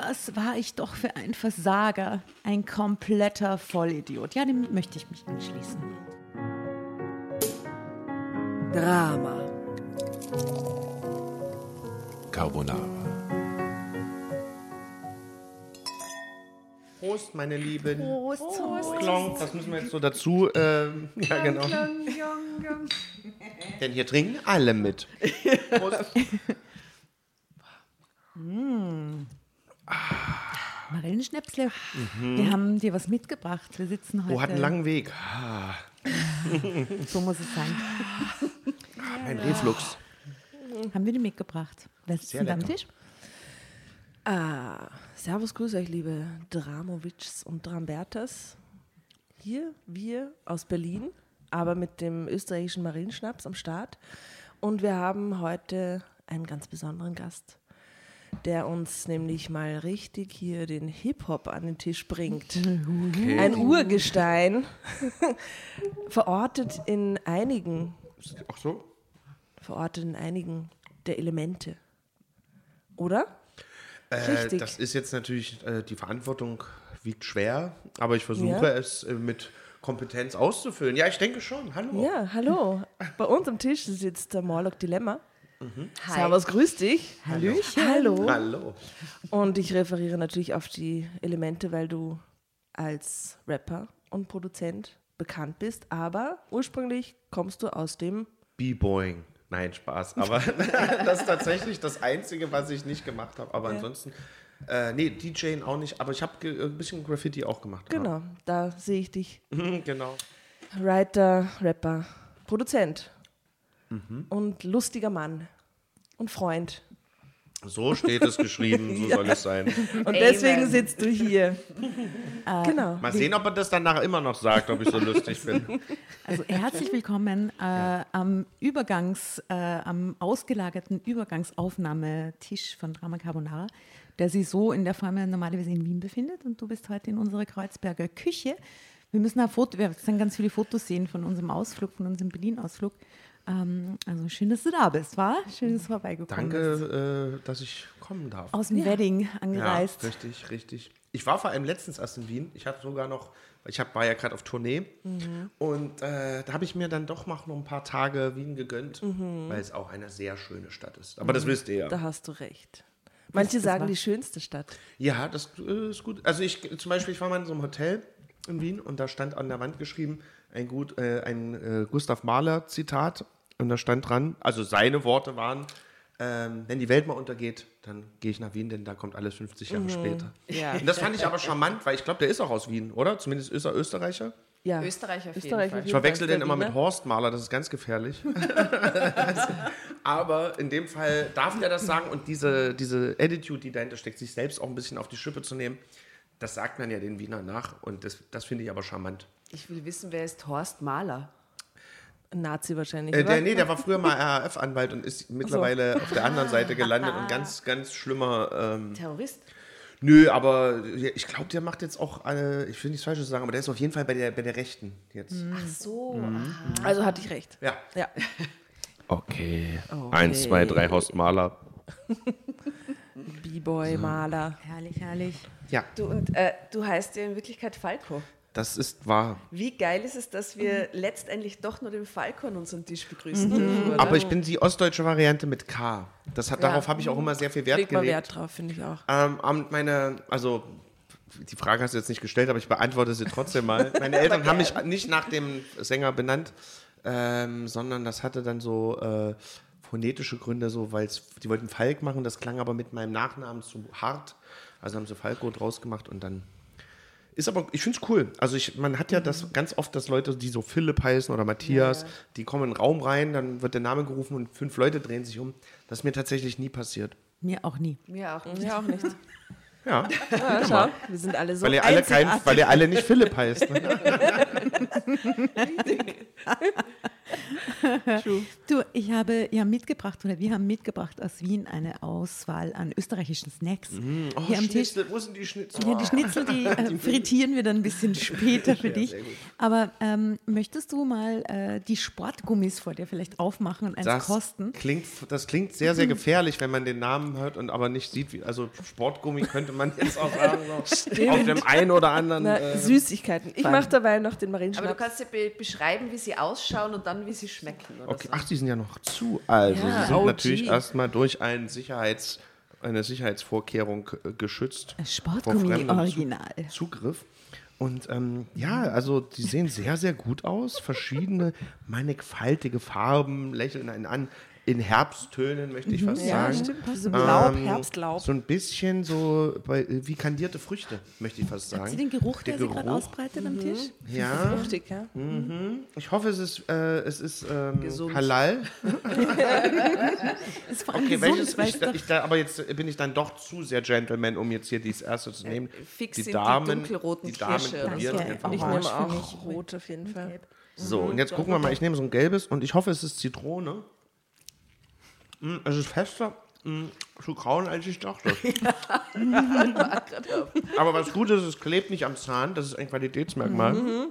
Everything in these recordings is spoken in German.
was war ich doch für ein Versager, ein kompletter Vollidiot. Ja, dem möchte ich mich anschließen. Drama. Carbonara. Prost, meine Lieben. Prost, Prost. Klonk, das müssen wir jetzt so dazu. Ähm, ja, genau. Denn hier trinken alle mit. Prost. Marillenschnäpsle. Wir haben dir was mitgebracht. Wir sitzen heute. Oh, hat einen langen Weg. Ah, So muss es sein. mein Reflux. Haben wir die mitgebracht? Wer sitzt Sehr denn am. Tisch? Ah, servus, grüß euch, liebe Dramovics und Drambertas. Hier, wir aus Berlin, aber mit dem österreichischen Marienschnaps am Start. Und wir haben heute einen ganz besonderen Gast, der uns nämlich mal richtig hier den Hip-Hop an den Tisch bringt. Ein Urgestein, verortet in einigen, Ach so? verortet in einigen der Elemente. Oder? Äh, Richtig. das ist jetzt natürlich, äh, die Verantwortung wiegt schwer, aber ich versuche Ja. es äh, mit Kompetenz auszufüllen. Ja, ich denke schon. Hallo. Ja, hallo. Bei uns am Tisch sitzt der Morlock Dilemma. Servus, grüß dich. Hallöchen. Hallo. Hallo. Und ich referiere natürlich auf die Elemente, weil du als Rapper und Produzent bekannt bist, aber ursprünglich kommst du aus dem B-Boying. Nein, Spaß. Aber das ist tatsächlich das Einzige, was ich nicht gemacht habe. Aber ansonsten, äh, nee, DJing auch nicht. Aber ich habe ein bisschen Graffiti auch gemacht. Genau, da sehe ich dich. Ja. genau. Writer, Rapper, Produzent und lustiger Mann und Freund. So steht es geschrieben, so soll es sein. Und deswegen sitzt du hier. genau. Mal sehen, ob er das dann nachher immer noch sagt, ob ich so lustig bin. Also herzlich willkommen äh, am Übergangs, äh, am ausgelagerten Übergangsaufnahmetisch von Drama Carbonara, der sich so in der Form normalerweise in Wien befindet und du bist heute in unserer Kreuzberger Küche. Wir müssen ein Foto, wir werden ganz viele Fotos sehen von unserem Ausflug, von unserem Berlin-Ausflug. Ähm, also schön, dass du da bist, war? Schön, dass du vorbeigekommen bist. Danke, äh, dass ich kommen darf. Aus dem Wedding Ja, angereist. richtig, richtig. Ich war vor allem letztens erst in Wien. Ich hatte sogar noch, ich hab, war ja gerade auf Tournee und äh, da habe ich mir dann doch mal noch ein paar Tage Wien gegönnt, weil es auch eine sehr schöne Stadt ist. Aber das wisst ihr ja. Da hast du recht. Manche sagen die schönste Stadt. Ja, das äh, ist gut. Also ich zum Beispiel, ich war mal in so einem Hotel in Wien und da stand an der Wand geschrieben ein gut, äh, ein äh, Gustav Mahler Zitat und da stand dran, also seine Worte waren, ähm, wenn die Welt mal untergeht, dann gehe ich nach Wien, denn da kommt alles 50 Jahre später. Ja. Und das fand ich aber charmant, weil ich glaube, der ist auch aus Wien, oder? Zumindest ist er Österreicher. Ja. Österreich auf jeden Österreich Ich verwechsel den immer mit Berliner. Horst Mahler, das ist ganz gefährlich. Aber in dem Fall darf der das sagen und diese, diese Attitude, die dahinter steckt, sich selbst auch ein bisschen auf die Schippe zu nehmen, das sagt man ja den Wiener nach und das, das finde ich aber charmant. Ich will wissen, wer ist Horst Mahler? Ein Nazi wahrscheinlich. Äh, der, nee, der war früher mal RAF-Anwalt und ist mittlerweile auf der anderen Seite gelandet und ganz, ganz schlimmer. Ähm, Terrorist? nö, aber ich glaube, der macht jetzt auch, äh, ich will nichts Falsches sagen, aber der ist auf jeden Fall bei der, bei der Rechten jetzt. Ach so. Also hatte ich recht. Ja. Ja. Okay. Okay. Eins, zwei, drei, Horst Mahler. B-Boy, Maler. Herrlich, herrlich. Ja, Du, und äh, du heißt ja in Wirklichkeit Falco. Das ist wahr. Wie geil ist es, dass wir letztendlich doch nur den Falco an unserem Tisch begrüßen dürfen, oder? Aber ich bin die ostdeutsche Variante mit K. Das hat, Darauf habe ich auch immer sehr viel Wert Leg gelegt. Wert drauf, finde ich auch. Ähm, meine, also die Frage hast du jetzt nicht gestellt, aber ich beantworte sie trotzdem mal. Meine Eltern haben mich nicht nach dem Sänger benannt, ähm, sondern das hatte dann so äh, phonetische Gründe, so weil die wollten Falk machen, das klang aber mit meinem Nachnamen zu hart. Also haben sie Falco draus gemacht und dann ist aber, ich finde es cool. Also ich, man hat ja das ganz oft, dass Leute, die so Philipp heißen oder Matthias, die kommen in den Raum rein, dann wird der Name gerufen und fünf Leute drehen sich um. Das ist mir tatsächlich nie passiert. Mir auch nie. Mir auch nicht. Ja, auch nicht. Ja, Ja, schau, wir sind alle so weil ihr alle kein, weil ihr alle nicht Philipp heißt. Ne? Du, ich habe ja mitgebracht, oder wir haben mitgebracht aus Wien eine Auswahl an österreichischen Snacks. Oh, Hier am Tisch. Schnitzel, wo sind die Schnitzel? Ja, die Schnitzel, die äh, frittieren wir dann ein bisschen später für dich. sehr gut. Aber ähm, möchtest du mal äh, die Sportgummis vor dir vielleicht aufmachen und eins Das kosten? klingt, das klingt sehr, sehr gefährlich, wenn man den Namen hört und aber nicht sieht, wie, also Sportgummi könnte man jetzt auch sagen, so, auf dem einen oder anderen. Na, Äh, Süßigkeiten. Ich mache dabei noch den Marienschnaps. Aber du kannst dir be beschreiben, wie sie ausschauen und dann, wie sie schmecken. Oder okay, so. ach, die sind ja noch zu. Also, Ja, sie sind OG. natürlich erstmal durch einen Sicherheits, eine Sicherheitsvorkehrung äh, geschützt. Sportgummi Original. Zugriff. Und ähm, ja, also die sehen sehr, sehr gut aus. Verschiedene, mannigfaltige Farben lächeln einen an. In Herbsttönen, möchte ich fast ja, sagen. stimmt. So Laub, Ähm, Herbstlaub. So ein bisschen so bei, wie kandierte Früchte, möchte ich fast sagen. Hat sie den Geruch, der, Der sie gerade ausbreitet am Tisch? Ja, Fruchtig, ja. ich hoffe, es ist, äh, es ist ähm, halal. Ist vor allem Okay, gesund, welches, ich, ich, da, aber jetzt bin ich dann doch zu sehr Gentleman, um jetzt hier dieses erste zu nehmen. fix die sind die Damen, dunkelroten die Damen Kirsche probieren so. einfach Ich mal. nehme auch rot auf jeden Fall. So, und jetzt gucken wir mal, ich nehme so ein gelbes und ich hoffe, es ist Zitrone. Mm, Es ist fester mm, zu kauen, als ich dachte. Aber was gut ist, es klebt nicht am Zahn, das ist ein Qualitätsmerkmal.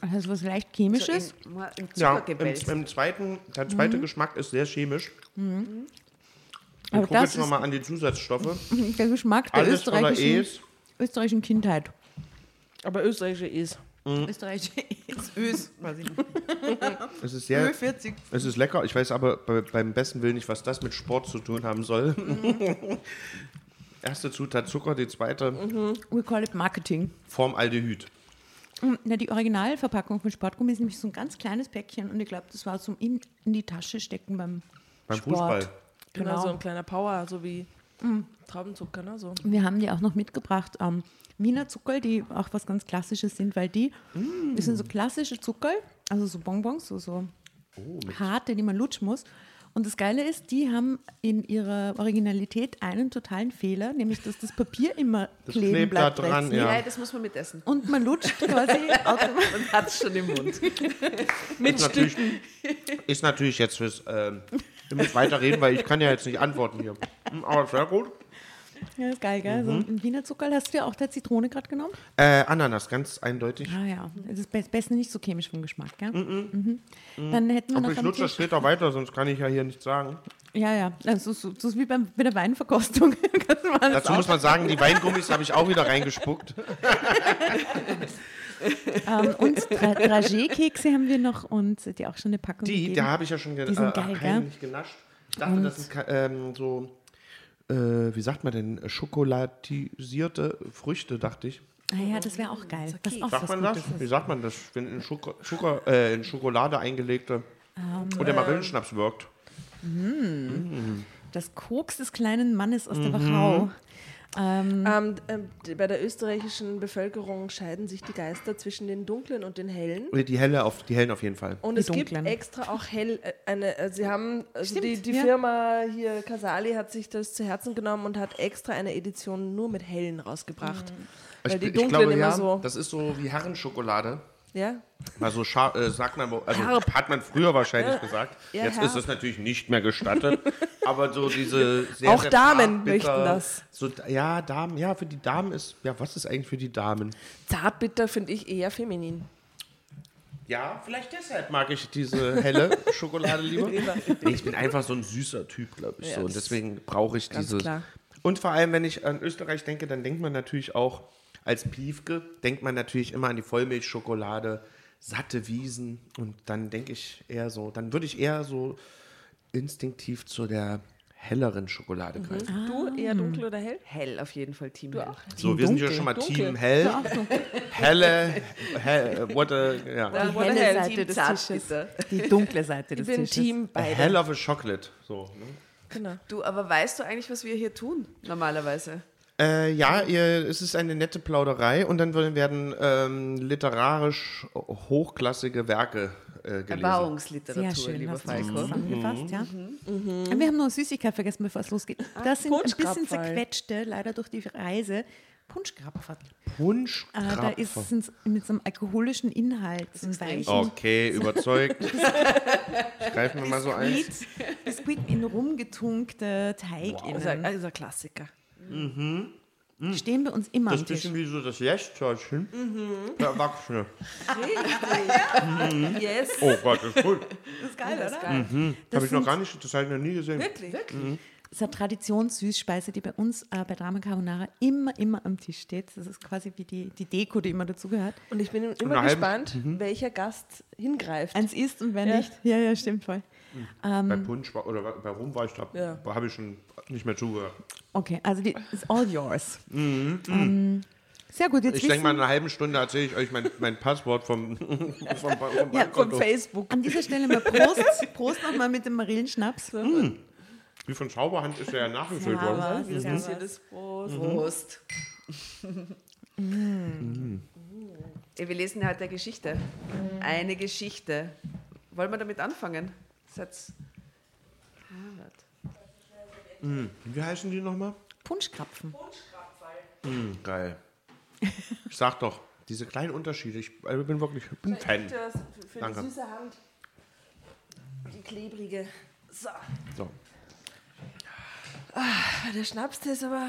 also was leicht chemisches. in, im Ja, im, im zweiten, der zweite Geschmack ist sehr chemisch. Ich Aber gucke das jetzt nochmal an die Zusatzstoffe. der Geschmack der Alles österreichischen, österreichischen Kindheit. Aber österreichische ist. Österreichische ist Ös, weiß ich nicht. Es ist sehr, 40. es ist lecker. Ich weiß aber bei, beim besten Willen nicht, was das mit Sport zu tun haben soll. Erste Zutat Zucker, die zweite We call it Marketing. Formaldehyd. Na, die Originalverpackung von Sportgummi ist nämlich so ein ganz kleines Päckchen und ich glaube, das war zum in, in die Tasche stecken beim, Beim Sport. Fußball. Genau. Genau. so ein kleiner Power, so wie Traubenzucker, ne? So. Wir haben die auch noch mitgebracht, ähm, Wiener Zuckerl, die auch was ganz Klassisches sind, weil die, das sind so klassische Zuckerl, also so Bonbons, so, so harte, die man lutschen muss. Und das Geile ist, die haben in ihrer Originalität einen totalen Fehler, nämlich dass das Papier immer Das kleben klebt da bleibt. dran, rechts ja. Nein, das muss man mitessen. Und man lutscht quasi automatisch. Man hat es schon im Mund. Ist natürlich, ist natürlich jetzt fürs. Ähm, wir müssen weiterreden, weil ich kann ja jetzt nicht antworten hier. Aber sehr gut. Ja, ist geil, gell? So ein Wiener Zuckerl hast du ja auch der Zitrone gerade genommen? Äh, Ananas, ganz eindeutig. Ah ja, das ist be- besser nicht so chemisch vom Geschmack, gell? Mhm. Dann hätten wir Aber noch ich lutsche das später weiter, sonst kann ich ja hier nichts sagen. Ja, ja, also so, so ist wie beim, bei der Weinverkostung. Dazu muss man sagen, die Weingummis habe ich auch wieder reingespuckt. Ähm, und Dra Dragé-Kekse haben wir noch und die auch schon eine Packung Die, gegeben. da habe ich ja schon ge Die sind äh, genascht. Ich dachte, das sind ka- ähm, so, äh, wie sagt man denn, schokolatisierte Früchte, dachte ich. ah ja, das wäre auch geil. Das ist auch Sagt was man das? Wie sagt man das, wenn in, Schoko Zucker, äh, in Schokolade eingelegte und der Marillenschnaps wirkt? Das Koks des kleinen Mannes aus Mhm. der Wachau. Ähm, Ähm, d- bei der österreichischen Bevölkerung scheiden sich die Geister zwischen den dunklen und den hellen. Oder die helle auf die hellen auf jeden Fall. Und Die es dunklen. gibt extra auch hell äh, eine. äh, Sie haben also Stimmt, die, die ja. Firma hier Casali hat sich das zu Herzen genommen und hat extra eine Edition nur mit hellen rausgebracht, weil ich, die ich dunklen glaube, immer ja, so. das ist so wie Herrenschokolade. Ja, Also äh, sagt man, also Herb. hat man früher wahrscheinlich gesagt. Ja, Jetzt Herb. ist es natürlich nicht mehr gestattet. aber so diese sehr, Auch sehr Damen möchten das. So, ja, Damen, ja, für die Damen ist, ja, was ist eigentlich für die Damen? zartbitter finde ich eher feminin. Ja, vielleicht deshalb mag ich diese helle Schokolade lieber. ich bin einfach so ein süßer Typ, glaube ich. Ja, so. Und deswegen brauche ich dieses. klar. Und vor allem, wenn ich an Österreich denke, dann denkt man natürlich auch, als Piefke, denkt man natürlich immer an die Vollmilchschokolade, satte Wiesen. Und dann denke ich eher so, dann würde ich eher so instinktiv zu der helleren Schokolade greifen. Du eher dunkel oder hell? Hell auf jeden Fall, Team Hell. So, wir sind ja dunkel, schon mal dunkel. Team Hell. Helle, hell, what a, ja. Die oder helle hell? Seite Team des Zartbitter. Tisches. Die dunkle Seite Ich des bin Tisches. Team beide. hell of a chocolate. So, ne? Genau. Du, aber weißt du eigentlich, was wir hier tun, normalerweise? Äh, ja, ihr, es ist eine nette Plauderei und dann werden- ähm, literarisch hochklassige Werke äh, gelesen. Erbauungsliteratur, Sehr schön, lieber hast du das Falco. zusammengefasst, ja. Mhm. Und Wir haben noch eine Süßigkeit vergessen, bevor es losgeht. Das sind ein bisschen Punschkrapferl. zerquetschte, leider durch die Reise, Punschkrapfer. Punschkrapfer. Äh, da ist es mit so einem alkoholischen Inhalt. Okay, überzeugt. Ich greife mir mal so ein. Biskuit, Biskuit in rumgetunkte Teig innen. das ist ein Klassiker. Die stehen bei uns immer Das am ist ein Tisch. bisschen wie so das Jäschzörtchen für Erwachsene. Yes. Oh Gott, das ist gut. Das ist geil, das ist geil. Das Habe ich noch sind- gar nicht, das habe ich noch nie gesehen. Wirklich? Wirklich? Das ist eine Traditionssüßspeise, die bei uns äh, bei Drama Carbonara immer, immer am Tisch steht. Das ist quasi wie die, die Deko, die immer dazugehört. Und ich bin immer halbe- gespannt, welcher Gast hingreift. Eins isst und wenn Ja. nicht. Ja, ja, stimmt voll. Bei Punsch war- oder bei Rum war ich da, Ja. habe ich schon nicht mehr zugehört. Okay, also die ist all yours. Ähm, sehr gut, jetzt Ich denke mal, in einer halben Stunde erzähle ich euch mein, mein Passwort vom, vom, vom Ja, Von Bankkonto. Facebook. an dieser Stelle mal Prost. Prost nochmal mit dem Marillenschnaps. Wie von Zauberhand ist er ja nachgefüllt worden. Wie das ja. passiert ist. Prost. Prost. Ja, Wir lesen ja heute eine Geschichte. Eine Geschichte. Wollen wir damit anfangen? Satz. Wie heißen die nochmal? Punschkrapfen. Hm, geil. Ich sag doch, diese kleinen Unterschiede, ich äh, bin wirklich ich bin Fan. Für, für Danke. die süße Hand. Die klebrige. So. So. Der Schnaps, der ist aber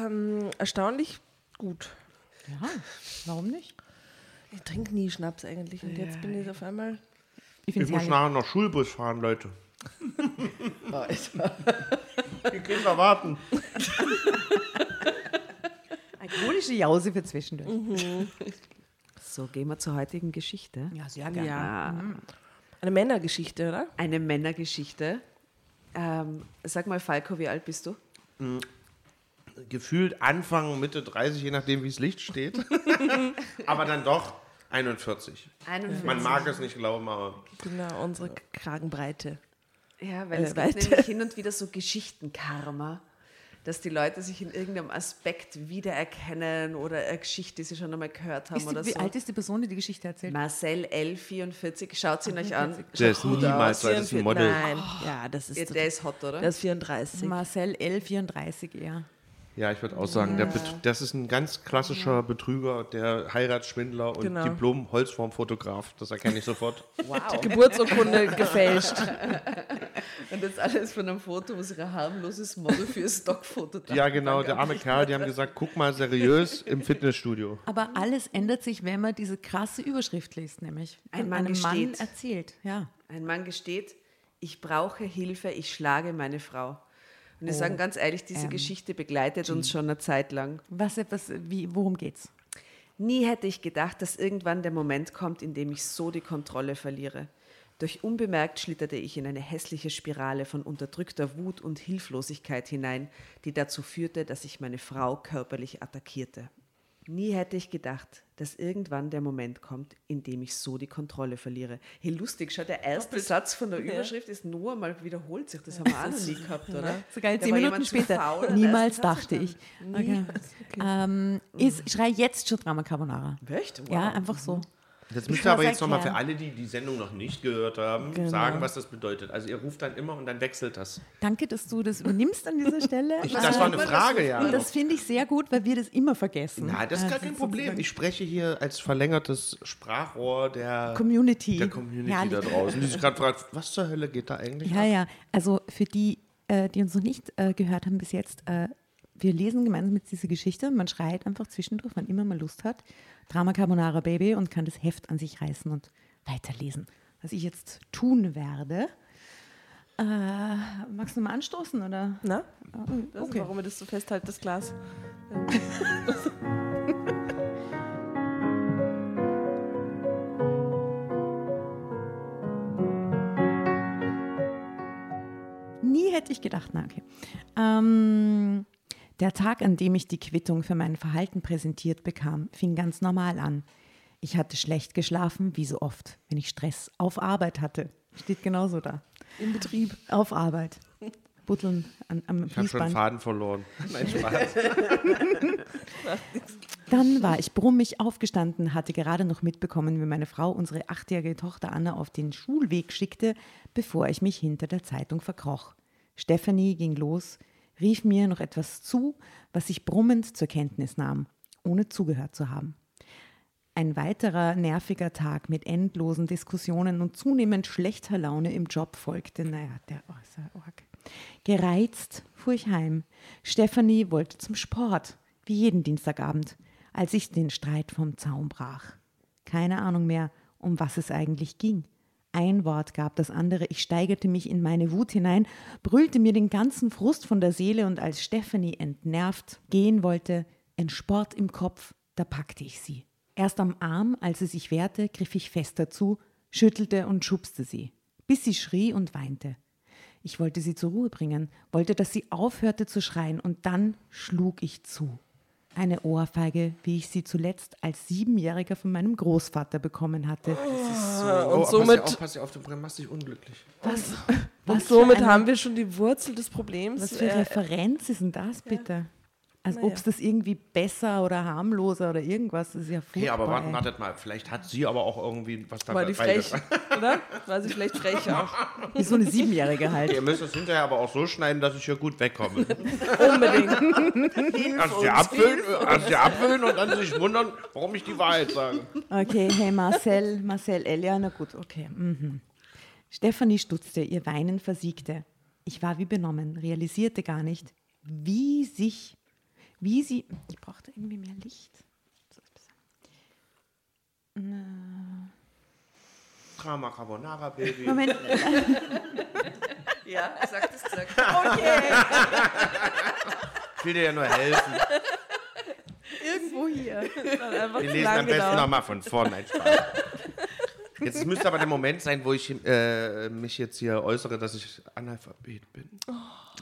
ähm, erstaunlich gut. Ja, warum nicht? Ich trinke nie Schnaps eigentlich. Und jetzt bin ich auf einmal. Ich Ich muss es nachher noch Schulbus fahren, Leute. Die Kinder warten. alkoholische Jause für zwischendurch. So, gehen wir zur heutigen Geschichte. Ja, sehr Ja. Eine Männergeschichte, oder? Eine Männergeschichte. Ähm, sag mal, Falco, wie alt bist du? Gefühlt Anfang, Mitte 30, je nachdem, wie das Licht steht. aber dann doch 41. 41. Man mag es nicht glauben, aber Genau, unsere Kragenbreite. Ja, weil Äh, es gibt nämlich hin und wieder so Geschichtenkarma, dass die Leute sich in irgendeinem Aspekt wiedererkennen oder eine Geschichte, die sie schon einmal gehört haben Ist oder die, wie so. alt ist die Person, die die Geschichte erzählt? Marcel L44, schaut sie euch an. der ist niemals so ein Model. Nein, ja, das ist, Ja, der ist hot, oder? der ist 34. Marcel L34 eher. Ja, ich würde auch sagen, der Bet- das ist ein ganz klassischer Betrüger, der Heiratsschwindler und Genau. Diplom-Holzformfotograf. Das erkenne ich sofort. wow. Geburtsurkunde gefälscht. Und das alles von einem Foto, wo sich ein harmloses Model für ein Stockfoto Ja, genau, der arme Kerl, die haben gesagt, guck mal seriös im Fitnessstudio. Aber alles ändert sich, wenn man diese krasse Überschrift liest, nämlich. Ein Mann einem Mann gesteht. erzählt, ja. Ein Mann gesteht, ich brauche Hilfe, ich schlage meine Frau. Und wir sagen ganz ehrlich, diese Geschichte begleitet uns schon eine Zeit lang. Was, was, wie, worum geht's? Nie hätte ich gedacht, dass irgendwann der Moment kommt, in dem ich so die Kontrolle verliere. Durch unbemerkt schlitterte ich in eine hässliche Spirale von unterdrückter Wut und Hilflosigkeit hinein, die dazu führte, dass ich meine Frau körperlich attackierte. Nie hätte ich gedacht, dass irgendwann der Moment kommt, in dem ich so die Kontrolle verliere. Hey, lustig, schau, der erste Satz von der Überschrift ist nur einmal wiederholt sich. Das haben wir auch noch nie gehabt, oder? Sogar Da zehn Minuten später. faul, Niemals dachte ich. verstanden. Okay. Ähm, ist, schrei jetzt schon Drama Carbonara. Echt? Wow. Ja, einfach so. Jetzt müsst ihr aber jetzt nochmal für alle, die die Sendung noch nicht gehört haben, Genau. sagen, was das bedeutet. Also ihr ruft dann immer und dann wechselt das. Danke, dass du das übernimmst an dieser Stelle. Ich, das war eine Frage, ja. Und das finde ich sehr gut, weil wir das immer vergessen. Na, das ist gar kein Problem. Ich spreche hier als verlängertes Sprachrohr der Community. der Community Herrlich. da draußen, die sich gerade fragt, was zur Hölle geht da eigentlich Ja, ab? ja. Also für die, äh, die uns noch nicht äh, gehört haben bis jetzt, äh, wir lesen gemeinsam mit diese Geschichte. Man schreit einfach zwischendurch, wann immer man Lust hat. Drama Carbonara Baby und kann das Heft an sich reißen und weiterlesen. Was ich jetzt tun werde. Äh, magst du mal anstoßen oder? Na? Das Okay. ist, warum ich das so festhalte, das Glas. Nie hätte ich gedacht, na okay. Ähm, der Tag, an dem ich die Quittung für mein Verhalten präsentiert bekam, fing ganz normal an. Ich hatte schlecht geschlafen, wie so oft, wenn ich Stress auf Arbeit hatte. Steht genauso da. Im Betrieb. Auf Arbeit. Butteln an, am Ich habe schon Fließband. Faden verloren. Nein, Spaß. Dann war ich brummig aufgestanden, hatte gerade noch mitbekommen, wie meine Frau unsere achtjährige Tochter Anna auf den Schulweg schickte, bevor ich mich hinter der Zeitung verkroch. Stephanie ging los, rief mir noch etwas zu, was ich brummend zur Kenntnis nahm, ohne zugehört zu haben. Ein weiterer nerviger Tag mit endlosen Diskussionen und zunehmend schlechter Laune im Job folgte. Naja, der arg. Gereizt fuhr ich heim. Stefanie wollte zum Sport, wie jeden Dienstagabend, als ich den Streit vom Zaun brach. Keine Ahnung mehr, um was es eigentlich ging. Ein Wort gab das andere, ich steigerte mich in meine Wut hinein, brüllte mir den ganzen Frust von der Seele und als Stefanie entnervt gehen wollte, ein Sport im Kopf, da packte ich sie. Erst am Arm, als sie sich wehrte, griff ich fest dazu, schüttelte und schubste sie, bis sie schrie und weinte. Ich wollte sie zur Ruhe bringen, wollte, dass sie aufhörte zu schreien, und dann schlug ich zu. Eine Ohrfeige, wie ich sie zuletzt als Siebenjähriger von meinem Großvater bekommen hatte. und oh, somit, pass auf, pass auf, du machst dich unglücklich. Was, und was somit für eine, haben wir schon die Wurzel des Problems. Was für äh, Referenz ist denn das bitte? Als Naja. ob es das irgendwie besser oder harmloser oder irgendwas das ist. Ja furchtbar. Okay, aber warten, ey. wartet mal, vielleicht hat sie aber auch irgendwie was war die dabei frech, oder? War sie vielleicht frech auch? Wie so eine Siebenjährige halt. Ihr müsst es hinterher aber auch so schneiden, dass ich hier gut wegkomme. Unbedingt. Erst ihr abfüllen, erst ihr abfüllen und dann sich wundern, warum ich die Wahrheit sage. Okay, hey Marcel, Marcel, Elia, na gut, okay. Mhm. Stefanie stutzte, ihr Weinen versiegte. Ich war wie benommen, realisierte gar nicht, wie sich, wie sie, ich brauchte irgendwie mehr Licht. Drama Carbonara, Baby. Moment, Ja, sagt es gesagt. Ich will dir ja nur helfen. irgendwo hier. Wir lesen am besten nochmal von vorne. Spaß. Jetzt müsste aber der Moment sein, wo ich äh, mich jetzt hier äußere, dass ich Analphabet bin.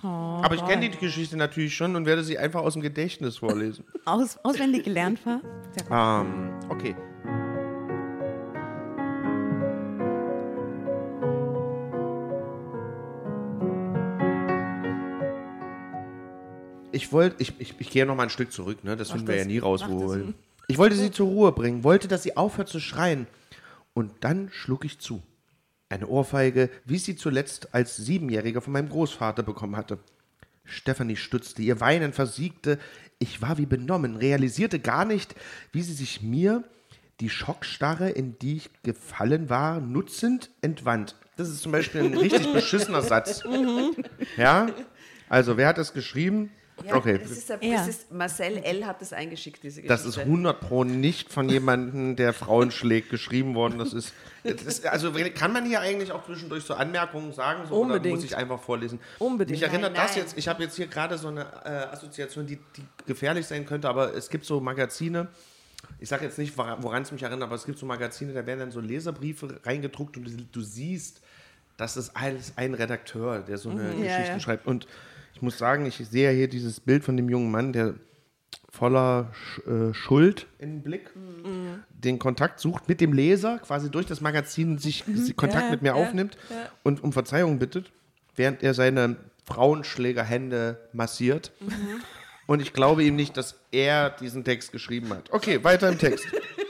aber ich kenne die Geschichte natürlich schon und werde sie einfach aus dem Gedächtnis vorlesen. Aus, auswendig gelernt war. Gut. Ähm, okay. Ich wollte, ich, ich, ich gehe noch mal ein Stück zurück, ne? Das finden wir ja nie raus, wo. Ich wollte sie zur Ruhe bringen, wollte, dass sie aufhört zu schreien. Und dann schlug ich zu. Eine Ohrfeige, wie ich sie zuletzt als Siebenjähriger von meinem Großvater bekommen hatte. Stefanie stutzte, ihr Weinen versiegte. Ich war wie benommen, realisierte gar nicht, wie sie sich mir, die Schockstarre, in die ich gefallen war, nutzend entwand. Das ist zum Beispiel ein richtig beschissener Satz. Ja? Also, wer hat das geschrieben? Ja, okay, Das ist, ein- Ja. das ist, Marcel L. hat das eingeschickt, diese Geschichte. das ist 100 Pro nicht von jemandem, der Frauen schlägt, geschrieben worden. Das ist, das ist, also kann man hier eigentlich auch zwischendurch so Anmerkungen sagen? So, Oder Unbedingt. muss ich einfach vorlesen? Unbedingt. Mich erinnert Nein, das nein. jetzt, ich habe jetzt hier gerade so eine äh, Assoziation, die, die gefährlich sein könnte, aber es gibt so Magazine, ich sage jetzt nicht, woran es mich erinnert, aber es gibt so Magazine, da werden dann so Leserbriefe reingedruckt und du, du siehst, das ist alles ein Redakteur, der so eine Ja, Geschichte ja. schreibt. Und muss sagen, ich sehe hier dieses Bild von dem jungen Mann, der voller Sch äh, Schuld im Blick den Kontakt sucht mit dem Leser, quasi durch das Magazin sich sich Kontakt Ja, mit mir ja, aufnimmt ja. und um Verzeihung bittet, während er seine Frauenschlägerhände massiert. Und ich glaube ihm nicht, dass er diesen Text geschrieben hat. Okay, weiter im Text.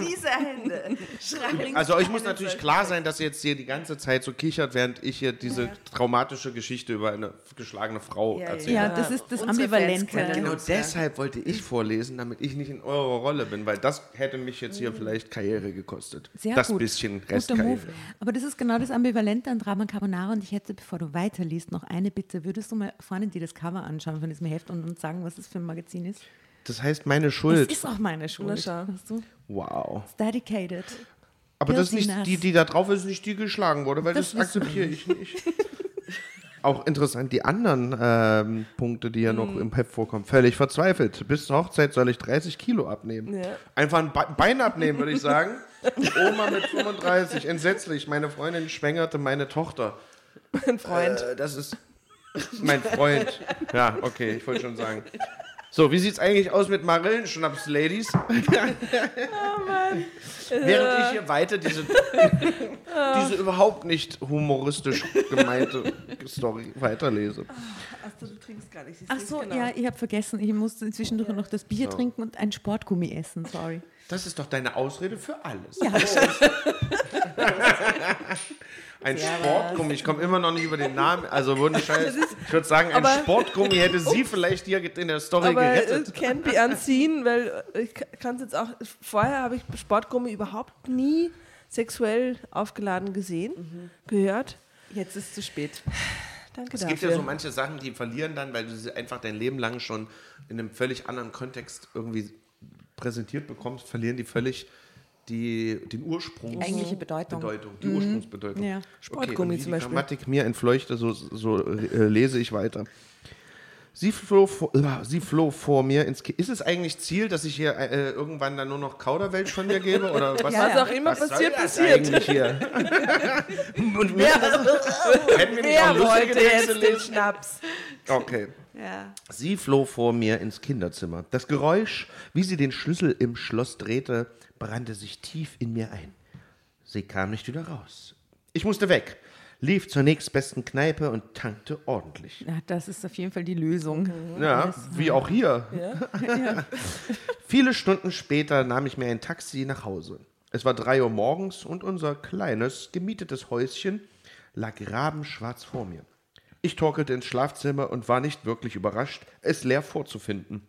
Diese Hände schreien. Also euch muss natürlich klar sein, dass ihr jetzt hier die ganze Zeit so kichert, während ich hier diese traumatische Geschichte über eine geschlagene Frau Ja, erzähle. Ja, das ist das Unsere Ambivalente. Genau ja. deshalb wollte ich vorlesen, damit ich nicht in eurer Rolle bin, weil das hätte mich jetzt hier vielleicht Karriere gekostet. Sehr das gut. bisschen Guter Move. Restkarriere. Aber das ist genau das Ambivalente an Drama Carbonara und ich hätte, bevor du weiterliest, noch eine Bitte. Würdest du mal vorne dir das Cover anschauen von diesem Heft und uns sagen, was das für ein Magazin ist? Das heißt meine Das Schuld. ist auch meine Schuld. Na schau. Weißt du? Wow. It's dedicated. Aber das ist nicht, die, die da drauf ist, nicht die geschlagen wurde, weil Das das, akzeptiere ich nicht. Auch interessant, die anderen ähm, Punkte, die ja noch Mhm. im Heft vorkommen. Völlig verzweifelt. Bis zur Hochzeit soll ich 30 Kilo abnehmen. Ja. Einfach ein Be Bein abnehmen, würde ich sagen. Oma mit 35, entsetzlich. Meine Freundin schwängerte meine Tochter. Mein Freund. Äh, das ist mein Freund. Ja, okay, ich wollte schon sagen. So, wie sieht's eigentlich aus mit Marillenschnaps-Ladies? Während ich hier weiter diese, diese überhaupt nicht humoristisch gemeinte Story weiterlese. Achso, du trinkst gar nicht. Ach so, ja, ich habe vergessen. Ich musste zwischendurch noch das Bier trinken und ein Sportgummi essen. Sorry. Das ist doch deine Ausrede für alles. Ja, Ein Sportgummi. Ich komme immer noch nicht über den Namen. Also würde ich, ich würde sagen, ein Sportgummi hätte sie vielleicht hier in der Story Aber gerettet. it can't be unseen, weil ich kann es jetzt auch. Vorher habe ich Sportgummi überhaupt nie sexuell aufgeladen gesehen, gehört. Jetzt ist es zu spät. Danke Es dafür. gibt ja so manche Sachen, die verlieren dann, weil du sie einfach dein Leben lang schon in einem völlig anderen Kontext irgendwie präsentiert bekommst, verlieren die völlig die, den Ursprung. Eigentliche Bedeutung. Bedeutung, die Ursprungsbedeutung. Ja. Sportgummi wie zum die Beispiel. Grammatik mir entfleuchte, so, so äh, lese ich weiter. Sie floh, vor, äh, sie floh vor mir ins Ki Ist es eigentlich Ziel, dass ich hier äh, irgendwann dann nur noch Kauderwelsch von mir gebe? Oder was, Was auch immer was soll passiert, das passiert. eigentlich hier? und wir Wer lustige wollte jetzt den? Schnaps? Okay. Ja. Sie floh vor mir ins Kinderzimmer. Das Geräusch, wie sie den Schlüssel im Schloss drehte, brannte sich tief in mir ein. Sie kam nicht wieder raus. Ich musste weg, lief zur nächstbesten Kneipe und tankte ordentlich. Ja, das ist auf jeden Fall die Lösung. Ja, wie auch hier. Viele Stunden später nahm ich mir ein Taxi nach Hause. Es war drei Uhr morgens und unser kleines, gemietetes Häuschen lag rabenschwarz vor mir. Ich torkelte ins Schlafzimmer und war nicht wirklich überrascht, es leer vorzufinden.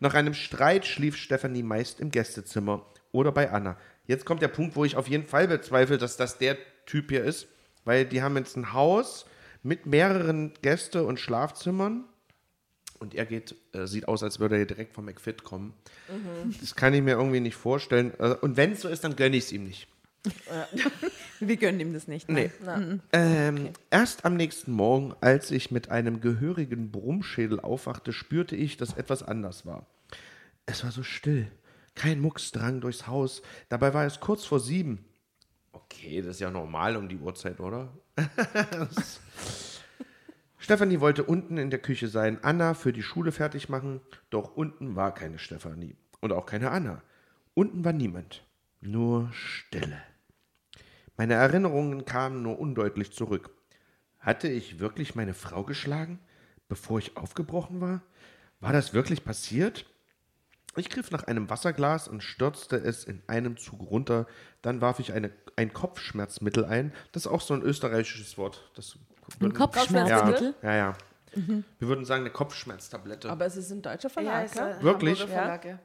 Nach einem Streit schlief Stefanie meist im Gästezimmer oder bei Anna. Jetzt kommt der Punkt, wo ich auf jeden Fall bezweifle, dass das der Typ hier ist, weil die haben jetzt ein Haus mit mehreren Gäste- und Schlafzimmern und er geht, äh, sieht aus, als würde er direkt vom McFit kommen. Das kann ich mir irgendwie nicht vorstellen. Äh, und wenn es so ist, dann gönne ich es ihm nicht. Wir gönnen ihm das nicht. Nee. nein. Ähm, erst am nächsten Morgen, als ich mit einem gehörigen Brummschädel aufwachte, spürte ich, dass etwas anders war. Es war so still. Kein Mucks drang durchs Haus. Dabei war es kurz vor sieben. Okay, das ist ja normal um die Uhrzeit, oder? Stefanie wollte unten in der Küche sein, Anna für die Schule fertig machen, doch unten war keine Stefanie und auch keine Anna. Unten war niemand, nur Stille. Meine Erinnerungen kamen nur undeutlich zurück. Hatte ich wirklich meine Frau geschlagen, bevor ich aufgebrochen war? War das wirklich passiert? Ich griff nach einem Wasserglas und stürzte es in einem Zug runter. Dann warf ich eine, ein Kopfschmerzmittel ein. Das ist auch so ein österreichisches Wort. Das Ein Kopfschmerzmittel? Ja, ja. ja. Wir würden sagen eine Kopfschmerztablette. Aber es ist ein deutscher Verlag. Ja, Wirklich? Hamburger Verlag, ja.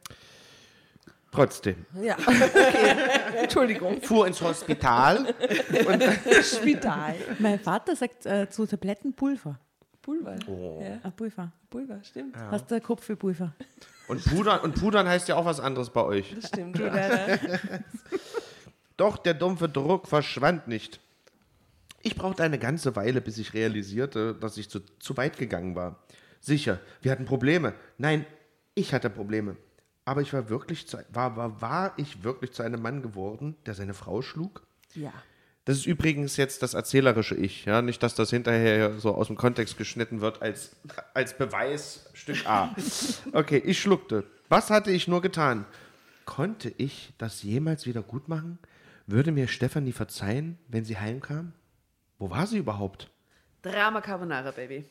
Trotzdem. ja. okay. Entschuldigung. Fuhr ins Hospital. Spital. Mein Vater sagt äh, zu Tabletten Pulver. Pulver. Oh. Ja, Ah, Pulver. Pulver, stimmt. Hast du Kopf für Pulver? Und Pudern, und Pudern heißt ja auch was anderes bei euch. Das stimmt. Ja. Doch der dumpfe Druck verschwand nicht. Ich brauchte eine ganze Weile, bis ich realisierte, dass ich zu, zu weit gegangen war. Sicher, wir hatten Probleme. Nein, ich hatte Probleme. Aber ich war wirklich zu, war, war, war ich wirklich zu einem Mann geworden, der seine Frau schlug? ja. Das ist übrigens jetzt das erzählerische Ich, ja, nicht, dass das hinterher so aus dem Kontext geschnitten wird als, als Beweis Stück A. Okay, ich schluckte. Was hatte ich nur getan? Konnte ich das jemals wieder gut machen? Würde mir Stefanie verzeihen, wenn sie heimkam? Wo war sie überhaupt? Drama Carbonara, Baby.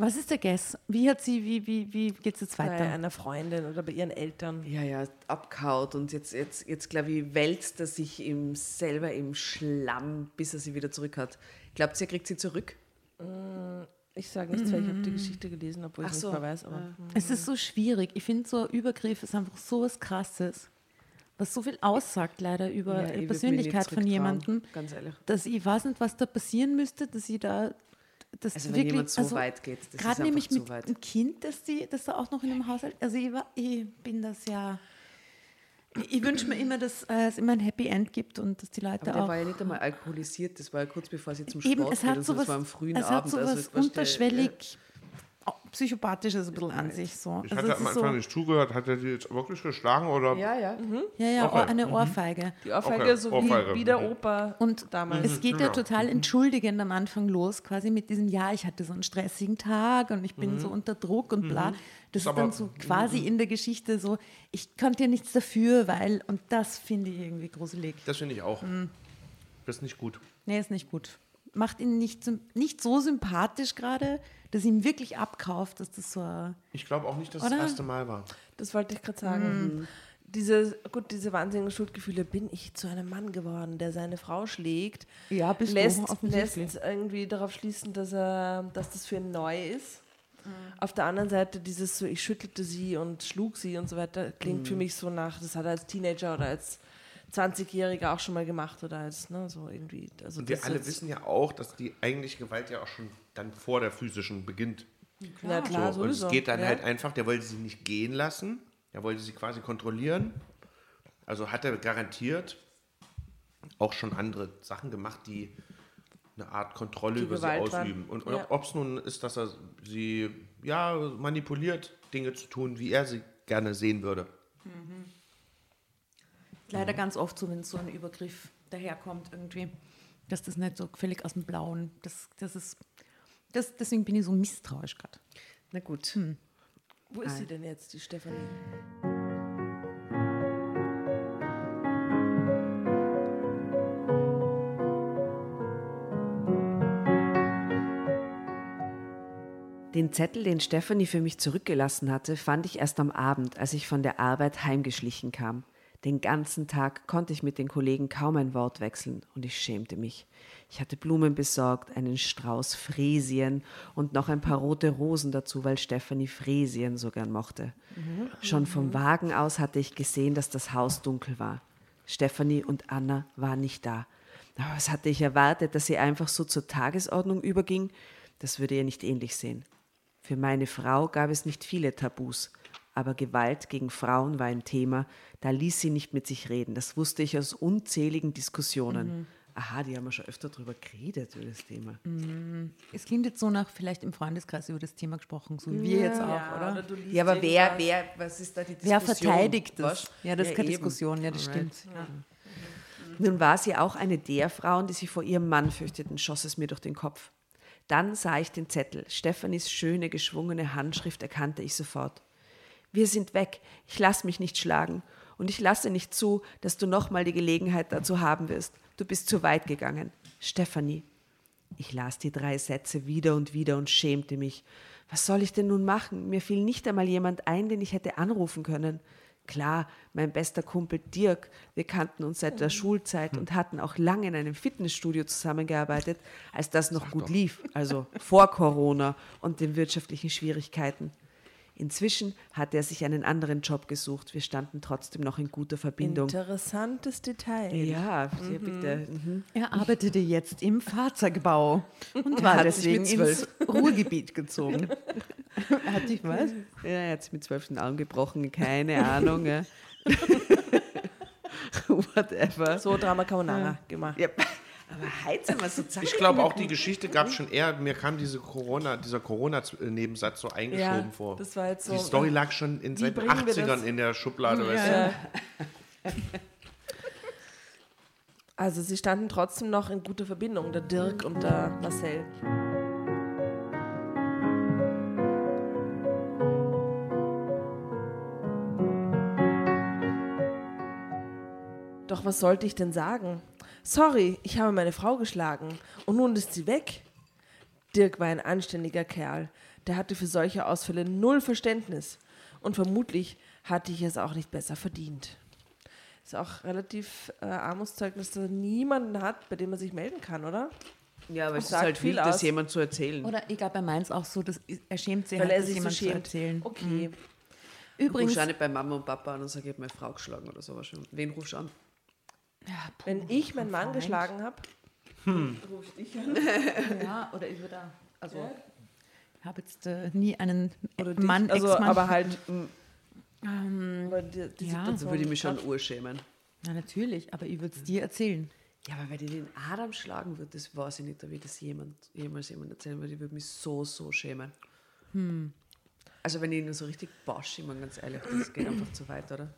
Was ist der Guess? Wie hat sie, wie, wie, wie geht es jetzt Bei weiter? einer Freundin oder bei ihren Eltern. Ja, ja, abkaut und jetzt, jetzt, jetzt glaube ich, wälzt er sich im, selber im Schlamm, bis er sie wieder zurück hat. Glaubt ihr, er kriegt sie zurück? Ich sage nichts, weil ich habe die Geschichte gelesen, obwohl ich Ach nicht so. mehr weiß. Aber Es ist so schwierig. Ich finde, so ein Übergriff ist einfach so was Krasses, was so viel aussagt leider über Ja, ich die Persönlichkeit nicht von jemandem, Ganz ehrlich. dass ich weiß nicht, was da passieren müsste, dass ich da das Also wenn wirklich, jemand so also weit geht, das ist gerade nämlich mit einem Kind, dass die, dass da auch noch in einem Haushalt, also ich, war, ich bin das ja, ich, wünsche mir immer, dass äh, es immer ein Happy End gibt und dass die Leute Aber der auch war ja nicht einmal alkoholisiert, das war ja kurz bevor sie zum Eben, Sport es geht hat sowas, das war am frühen es hat Abend. sowas also, weißt du, unterschwellig oh, psychopathisches ein bisschen an sich so. Ich Also hatte am ist so, Anfang nicht zugehört. Hat er die jetzt wirklich geschlagen oder? Ja, ja. ja, ja, Okay. eine Ohrfeige. die Ohrfeige Okay, so Ohrfeige. Wie, wie der Opa Und damals. es geht ja total entschuldigend am Anfang los, quasi mit diesem, ja, ich hatte so einen stressigen Tag und ich bin so unter Druck und bla. Das ist, aber- dann so quasi in der Geschichte so, ich konnte ja nichts dafür, weil, und das finde ich irgendwie gruselig. Das finde ich auch. Das ist nicht gut. Nee, ist nicht gut. Macht ihn nicht, nicht so sympathisch gerade, dass ihm wirklich abkauft, dass das so. Ich glaube auch nicht, dass Oder? das erste Mal war. Das wollte ich gerade sagen. diese, gut, diese wahnsinnigen Schuldgefühle, bin ich zu einem Mann geworden, der seine Frau schlägt, Ja, bist lässt, du lässt irgendwie darauf schließen, dass, er, dass das für ihn neu ist. Mhm. Auf der anderen Seite dieses so, ich schüttelte sie und schlug sie und so weiter, klingt Mhm. für mich so nach, das hat er als Teenager oder als 20-Jähriger auch schon mal gemacht oder als, ne, so irgendwie. Also Und wir das alle wissen ja auch, dass die eigentliche Gewalt ja auch schon dann vor der physischen beginnt. Ja, klar, so, und sowieso. es geht dann ja. halt einfach, der wollte sie nicht gehen lassen, der wollte sie quasi kontrollieren. Also hat er garantiert auch schon andere Sachen gemacht, die eine Art Kontrolle Die über Gewalt sie waren. ausüben. Und, und Ja. ob es nun ist, dass er sie ja manipuliert, Dinge zu tun, wie er sie gerne sehen würde. Leider ganz oft so, wenn so ein Übergriff daherkommt irgendwie, dass das nicht so völlig aus dem Blauen, das, das ist, das, deswegen bin ich so misstrauisch gerade. Na gut. Hm. Wo ist sie denn jetzt, die Stefanie? Den Zettel, den Stefanie für mich zurückgelassen hatte, fand ich erst am Abend, als ich von der Arbeit heimgeschlichen kam. Den ganzen Tag konnte ich mit den Kollegen kaum ein Wort wechseln und ich schämte mich. Ich hatte Blumen besorgt, einen Strauß Fräsien und noch ein paar rote Rosen dazu, weil Stefanie Fräsien so gern mochte. Schon vom Wagen aus hatte ich gesehen, dass das Haus dunkel war. Stefanie und Anna waren nicht da. Aber was hatte ich erwartet, dass sie einfach so zur Tagesordnung überging? Das würde ihr nicht ähnlich sehen. Für meine Frau gab es nicht viele Tabus, aber Gewalt gegen Frauen war ein Thema, da ließ sie nicht mit sich reden. Das wusste ich aus unzähligen Diskussionen. Aha, die haben wir schon öfter drüber geredet, über das Thema. Es klingt jetzt so nach vielleicht im Freundeskreis über das Thema gesprochen, so wie wir jetzt auch, Ja, oder? liest Ja, aber wer, irgendwas. wer, was ist da die Wer Diskussion? verteidigt das? Was? Ja, das ist keine eben. Diskussion, ja, das Alright. stimmt. Nun war sie auch eine der Frauen, die sich vor ihrem Mann fürchteten, schoss es mir durch den Kopf. Dann sah ich den Zettel. Stefanis schöne, geschwungene Handschrift erkannte ich sofort. Wir sind weg. Ich lass mich nicht schlagen. Und ich lasse nicht zu, dass du nochmal die Gelegenheit dazu haben wirst. Du bist zu weit gegangen. Stefanie. Ich las die drei Sätze wieder und wieder und schämte mich. Was soll ich denn nun machen? Mir fiel nicht einmal jemand ein, den ich hätte anrufen können. Klar, mein bester Kumpel Dirk, wir kannten uns seit der Schulzeit und hatten auch lange in einem Fitnessstudio zusammengearbeitet, als das noch gut lief, also vor Corona und den wirtschaftlichen Schwierigkeiten. Inzwischen hatte er sich einen anderen Job gesucht. Wir standen trotzdem noch in guter Verbindung. Interessantes Detail. Ja, sehr bitte. Mhm. Er arbeitete jetzt im Fahrzeugbau und war hat deswegen ins Ruhrgebiet gezogen. er hat dich was? Ja, er hat sich mit zwölf den Arm gebrochen, keine Ahnung. Ja. Whatever. So Drama Carbonara gemacht. Ja, aber sind wir so. Ich glaube auch die Geschichte gab es schon eher, mir kam diese Corona, dieser Corona-Nebensatz so eingeschoben Ja, vor. das war jetzt so- Die Story lag schon in den bringen wir 80ern das? in der Schublade. weißt du? Ja. Also sie standen trotzdem noch in guter Verbindung, der Dirk und der Marcel. Doch was sollte ich denn sagen? Sorry, ich habe meine Frau geschlagen und nun ist sie weg. Dirk war ein anständiger Kerl. Der hatte für solche Ausfälle null Verständnis. Und vermutlich hatte ich es auch nicht besser verdient. Ist auch relativ äh, Armutszeugnis, dass er niemanden hat, bei dem er sich melden kann, oder? Ja, aber es ist halt viel wild, das jemand zu erzählen. Oder ich glaube, bei meins auch so, dass er schämt sich Weil halt, er sich so jemand zu schämt. erzählen. Okay. Übrigens, Rufst du auch nicht bei Mama und Papa an und sag, ich habe meine Frau geschlagen oder sowas schon. Wen rufst du an? Wenn ich meinen Mann geschlagen habe, ja, oder ich würde da, also ich habe jetzt äh, nie einen oder dich, Mann, also, Ex-Mann. aber halt. aber die, die ja. Situation Also würde ich mich schon urschämen. Na natürlich, aber ich würde es dir erzählen. Ja, aber wenn ich den Adam schlagen würde, das weiß ich nicht, ob ich das jemand, jemals jemand erzählen würde. Ich würde mich so, so schämen. Also wenn ich ihn so richtig bosch, ich meine ganz ehrlich, das geht einfach zu weit, oder?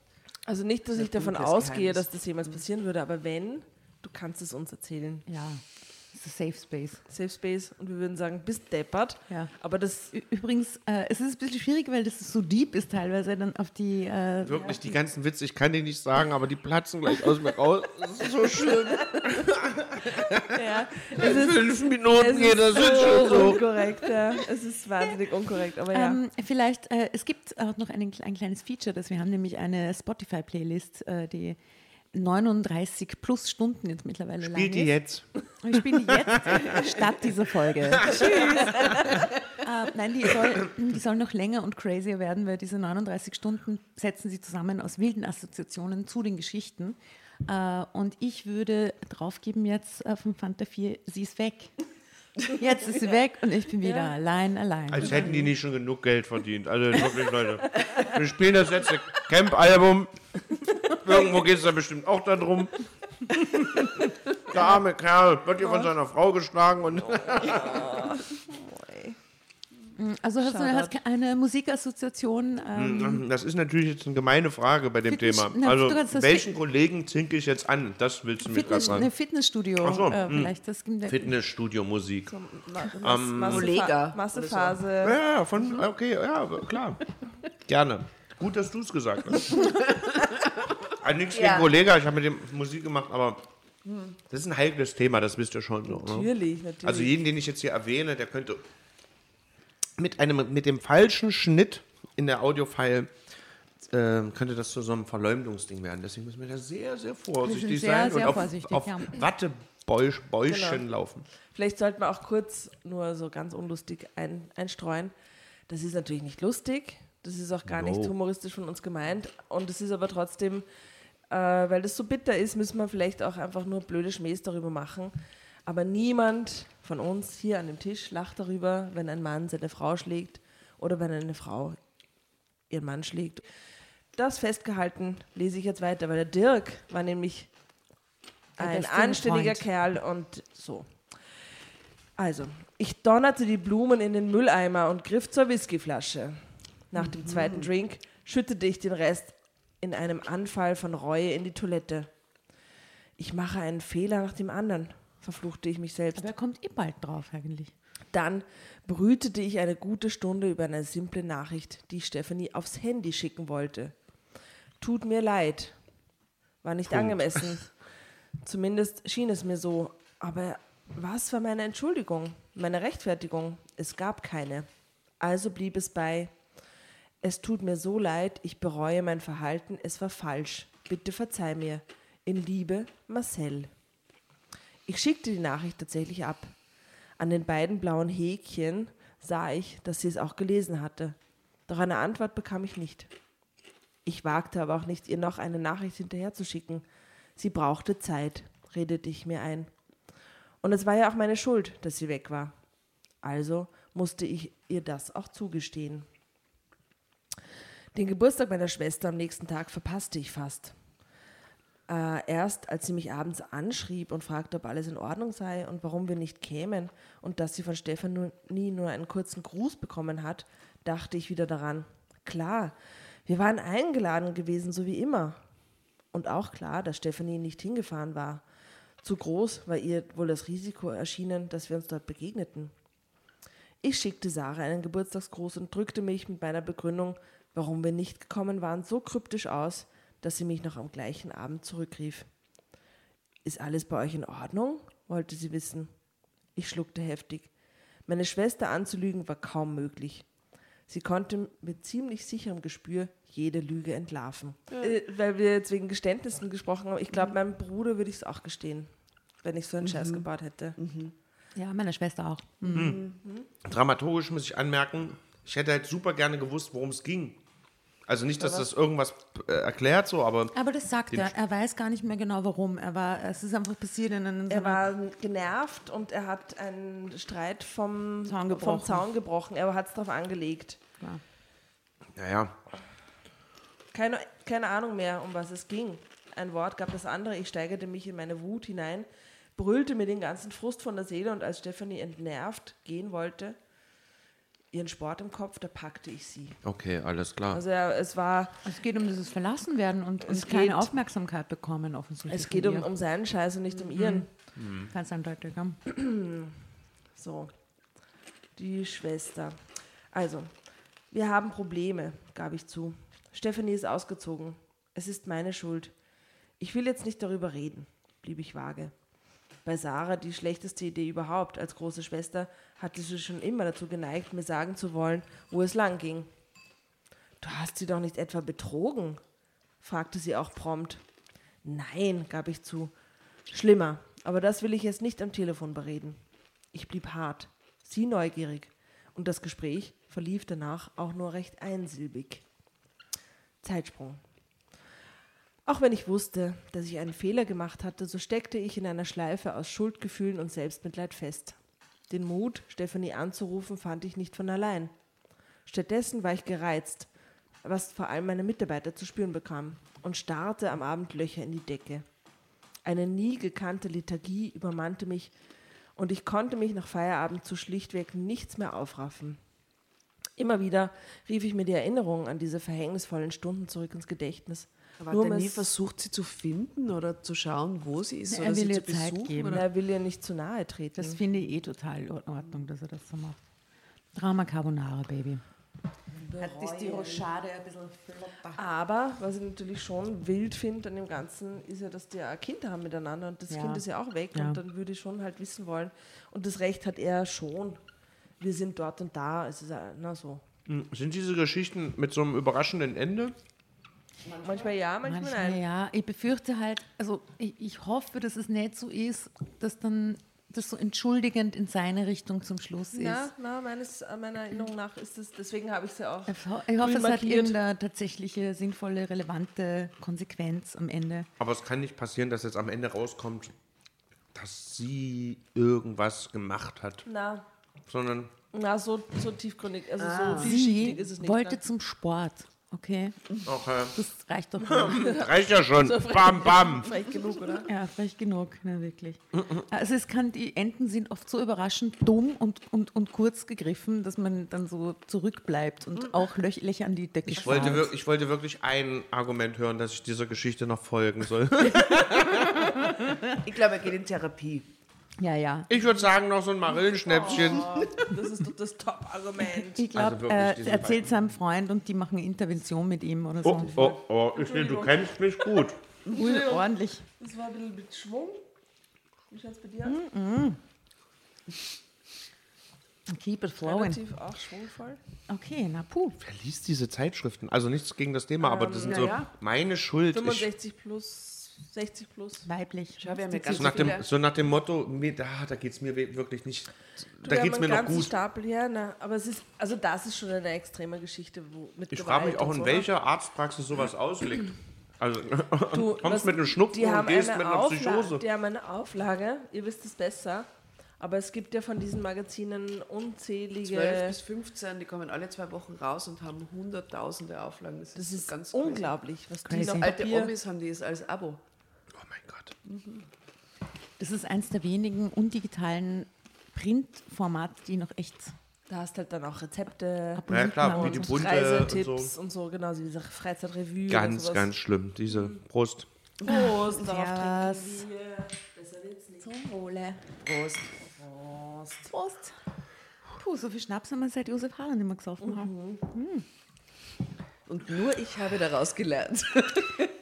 Also nicht, dass Das ich davon ausgehe, Geheimnis. dass das jemals passieren würde, aber wenn, du kannst es uns erzählen. Ja. Das ist Safe Space. Safe Space und wir würden sagen, bist deppert. Ja. Aber das Ü- Übrigens, äh, es ist ein bisschen schwierig, weil das so deep ist teilweise dann auf die. Äh, Wirklich, die ganzen Witze, ich kann die nicht sagen, aber die platzen gleich aus mir raus. Das ist so schlimm. ja, In fünf Minuten es geht das ist schon so. unkorrekt. Ja. Es ist wahnsinnig unkorrekt, aber ja. Ähm, vielleicht, äh, es gibt auch noch ein, ein kleines Feature, das wir haben nämlich eine Spotify-Playlist, äh, die 39 plus Stunden jetzt mittlerweile lang Spielt die ist. jetzt? Wir spielen die jetzt statt dieser Folge. Tschüss. äh, nein, die soll, die soll noch länger und crazier werden, weil diese 39 Stunden setzen sie zusammen aus wilden Assoziationen zu den Geschichten. Äh, und ich würde draufgeben jetzt äh, von Fanta 4, sie ist weg. Jetzt ist sie weg und ich bin wieder allein, allein. Als hätten die nicht schon genug Geld verdient. Also wirklich, Leute. Wir spielen das letzte Camp-Album. Irgendwo geht es da bestimmt auch darum. Der arme Kerl wird hier von seiner Frau geschlagen und Also hast du hast eine Musikassoziation? Ähm, das ist natürlich jetzt eine gemeine Frage bei dem Fitness- Thema. Also welchen Kollegen zinke ich jetzt an? Das willst du mir gerade sagen. eine Fitnessstudio Ach so, äh, hm. vielleicht. Das gibt Fitnessstudio Musik. Ma Ähm, Mas Kollega Massephase. Ja, ja, von, okay, ja, klar. Gerne. Gut, dass du es gesagt hast. also nichts Ja. gegen Kollege, ich habe mit dem Musik gemacht, aber das ist ein heikles Thema, das wisst ihr schon so. Ne? Natürlich, natürlich. Also jeden, den ich jetzt hier erwähne, der könnte mit einem mit dem falschen Schnitt in der Audiofile äh, könnte das zu so einem Verleumdungsding werden. Deswegen müssen wir da sehr, sehr vorsichtig sehr, sein sehr und auf, vorsichtig, auf ja. Wattebäuschen Genau. laufen. Vielleicht sollten wir auch kurz nur so ganz unlustig ein, einstreuen. Das ist natürlich nicht lustig. Das ist auch gar No. nicht humoristisch von uns gemeint. Und es ist aber trotzdem, äh, weil das so bitter ist, müssen wir vielleicht auch einfach nur blöde Schmähs darüber machen. Aber niemand von uns hier an dem Tisch lacht darüber, wenn ein Mann seine Frau schlägt oder wenn eine Frau ihren Mann schlägt. Das festgehalten lese ich jetzt weiter, weil der Dirk war nämlich ein anständiger Freund. Kerl und so. Also, ich donnerte die Blumen in den Mülleimer und griff zur Whiskyflasche. Nach dem zweiten Drink schüttete ich den Rest in einem Anfall von Reue in die Toilette. Ich mache einen Fehler nach dem anderen, verfluchte ich mich selbst. Aber er kommt eh bald drauf eigentlich. Dann brütete ich eine gute Stunde über eine simple Nachricht, die Stephanie aufs Handy schicken wollte. Tut mir leid. War nicht angemessen. Zumindest schien es mir so. Aber was war meine Entschuldigung? Meine Rechtfertigung? Es gab keine. Also blieb es bei. Es tut mir so leid, ich bereue mein Verhalten, es war falsch. Bitte verzeih mir. In Liebe, Marcel. Ich schickte die Nachricht tatsächlich ab. An den beiden blauen Häkchen sah ich, dass sie es auch gelesen hatte. Doch eine Antwort bekam ich nicht. Ich wagte aber auch nicht, ihr noch eine Nachricht hinterherzuschicken. Sie brauchte Zeit, redete ich mir ein. Und es war ja auch meine Schuld, dass sie weg war. Also musste ich ihr das auch zugestehen. Den Geburtstag meiner Schwester am nächsten Tag verpasste ich fast. Äh, erst als sie mich abends anschrieb und fragte, ob alles in Ordnung sei und warum wir nicht kämen und dass sie von Stefanie nur einen kurzen Gruß bekommen hat, dachte ich wieder daran. Klar, wir waren eingeladen gewesen, so wie immer. Und auch klar, dass Stefanie nicht hingefahren war. Zu groß war ihr wohl das Risiko erschienen, dass wir uns dort begegneten. Ich schickte Sarah einen Geburtstagsgruß und drückte mich mit meiner Begründung, warum wir nicht gekommen waren, so kryptisch aus, dass sie mich noch am gleichen Abend zurückrief. Ist alles bei euch in Ordnung? wollte sie wissen. Ich schluckte heftig. Meine Schwester anzulügen war kaum möglich. Sie konnte mit ziemlich sicherem Gespür jede Lüge entlarven. Äh, weil wir jetzt wegen Geständnissen gesprochen haben. Ich glaube, meinem Bruder würde ich es auch gestehen, wenn ich so einen Scheiß gebaut hätte. Ja, meine Schwester auch. Dramaturgisch muss ich anmerken, ich hätte halt super gerne gewusst, worum es ging. Also nicht, dass das irgendwas äh, erklärt, so, aber Aber das sagt er. Er weiß gar nicht mehr genau warum. Er war, es ist einfach passiert in einem. Er war genervt und er hat einen Streit vom Zaun vom gebrochen. Zaun gebrochen. Er hat es darauf angelegt. naja, Keine, keine Ahnung mehr, um was es ging. Ein Wort gab das andere. Ich steigerte mich in meine Wut hinein, brüllte mir den ganzen Frust von der Seele und als Stephanie entnervt gehen wollte, ihren Sport im Kopf, da packte ich sie. Okay, alles klar. Also ja, es war, Es geht um dieses Verlassenwerden und, und Es keine geht- Aufmerksamkeit bekommen, offensichtlich. es geht um, um seinen Scheiß und nicht um ihren. Ganz eindeutig. So, die Schwester. Also, wir haben Probleme, gab ich zu. Stephanie ist ausgezogen. Es ist meine Schuld. Ich will jetzt nicht darüber reden, blieb ich vage. Bei Sarah die schlechteste Idee überhaupt. Als große Schwester hatte sie schon immer dazu geneigt, mir sagen zu wollen, wo es lang ging. Du hast sie doch nicht etwa betrogen? fragte sie auch prompt. Nein, gab ich zu. Schlimmer, aber das will ich jetzt nicht am Telefon bereden. Ich blieb hart, sie neugierig, und das Gespräch verlief danach auch nur recht einsilbig. Zeitsprung. Auch wenn ich wusste, dass ich einen Fehler gemacht hatte, so steckte ich in einer Schleife aus Schuldgefühlen und Selbstmitleid fest. Den Mut, Stephanie anzurufen, fand ich nicht von allein. Stattdessen war ich gereizt, was vor allem meine Mitarbeiter zu spüren bekamen, und starrte am Abend Löcher in die Decke. Eine nie gekannte Liturgie übermannte mich und ich konnte mich nach Feierabend zu schlichtweg nichts mehr aufraffen. Immer wieder rief ich mir die Erinnerungen an diese verhängnisvollen Stunden zurück ins Gedächtnis. Aber Nur hat er um nie versucht, sie zu finden oder zu schauen, wo sie ist? Er oder will sie ihr zu Zeit besuchen, geben. Oder? Er will ihr nicht zu nahe treten. Das finde ich eh total in Ordnung, dass er das so macht. Drama Carbonara, Baby. ist die Rochade ein bisschen flotter. Aber was ich natürlich schon wild finde an dem Ganzen, ist ja, dass die ja Kinder haben miteinander und das Ja. Kind ist ja auch weg Ja. und dann würde ich schon halt wissen wollen. Und das Recht hat er schon. Wir sind dort und da. Es ist ja, na so. Sind diese Geschichten mit so einem überraschenden Ende? Manchmal ja, manchmal, Manchmal nein. ja. Ich befürchte halt, also ich, ich hoffe, dass es nicht so ist, dass dann das so entschuldigend in seine Richtung zum Schluss ist. Na, na meines, äh, meiner Erinnerung nach ist es, deswegen habe ich es ja auch. Ich ho- ich hoffe, es hat irgendeine tatsächliche, sinnvolle, relevante Konsequenz am Ende. Aber es kann nicht passieren, dass jetzt am Ende rauskommt, dass sie irgendwas gemacht hat, Na, sondern na so, so tiefgründig, also Ah. so Sie vielschichtig ist es nicht. wollte ne? zum Sport, okay? auch äh, Das reicht doch. reicht ja schon. Bam, bam. Vielleicht genug, oder? Ja, vielleicht genug, ne, wirklich. Also es kann, die Enden sind oft so überraschend dumm und, und, und kurz gegriffen, dass man dann so zurückbleibt und auch Löch, Löcher an die Decke Ich wollte, ich wollte wirklich ein Argument hören, dass ich dieser Geschichte noch folgen soll. Ich glaube, er geht in Therapie. Ja, ja. Ich würde sagen, noch so ein Marillenschnäpschen. Das ist doch das Top-Argument. Ich glaube, Also äh, er erzählt seinem Freund und die machen eine Intervention mit ihm oder so. Oh, oh, oh, ich sehe, du kennst mich gut. Ui, ordentlich. Das war ein bisschen mit Schwung. Wie schaut es bei dir aus? Keep it flowing. Relativ auch schwungvoll. Okay, na puh. Wer liest diese Zeitschriften? Also nichts gegen das Thema, aber das sind so ja. meine Schuld. Ich, 65 plus, 60 plus. Weiblich. Wir haben ja ganz so, nach dem, so nach dem Motto, mir, da, da geht es mir wirklich nicht. Du, Da geht es mir noch gut. Stapel her, na, aber es ist, also das ist schon eine extreme Geschichte wo, mit Ich Gewalt frage mich auch, in so, welcher Arztpraxis sowas auslegt. Also, Du, kommst was- mit einem Schnupfen die und gehst eine mit einer Aufla- Psychose. Die haben eine Auflage, ihr wisst es besser, aber es gibt ja von diesen Magazinen unzählige. 12 bis 15, die kommen alle zwei Wochen raus und haben hunderttausende Auflagen. Das, das ist ganz unglaublich, was die Crazy. noch Crazy. Alte Omis haben die es als Abo. Mein Gott. Das ist eins der wenigen undigitalen Printformate, die noch echt Da hast halt dann auch Rezepte, Ja, klar, wie die und bunte und Reisetipps so. und so, genau, diese Freizeitrevue. Ganz, und sowas. ganz schlimm. Diese Brust. Prost, darauf trinken wir. Besser wird's nicht. Zum Wohle. Prost. Prost. Prost. Puh, so viel Schnaps haben wir seit Josef Hahn nicht mehr gesoffen haben. Und nur ich habe daraus gelernt.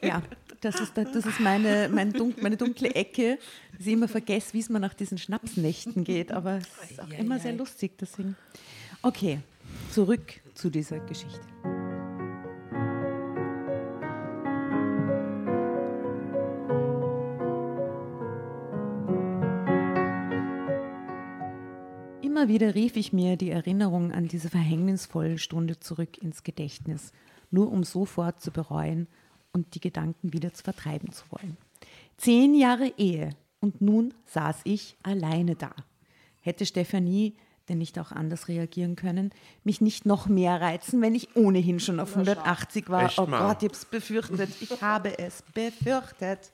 Ja, das ist, da- das ist meine, mein dunk, meine dunkle Ecke, dass ich immer vergesse, wie es mir nach diesen Schnapsnächten geht. Aber es ist auch immer sehr lustig, deswegen. Okay, zurück zu dieser Geschichte. Immer wieder rief ich mir die Erinnerung an diese verhängnisvolle Stunde zurück ins Gedächtnis, nur um sofort zu bereuen und die Gedanken wieder zu vertreiben zu wollen. Zehn Jahre Ehe und nun saß ich alleine da. Hätte Stefanie denn nicht auch anders reagieren können, mich nicht noch mehr reizen, wenn ich ohnehin schon auf 180 war. Echt oh. Gott, ich hab's befürchtet. Ich habe es befürchtet.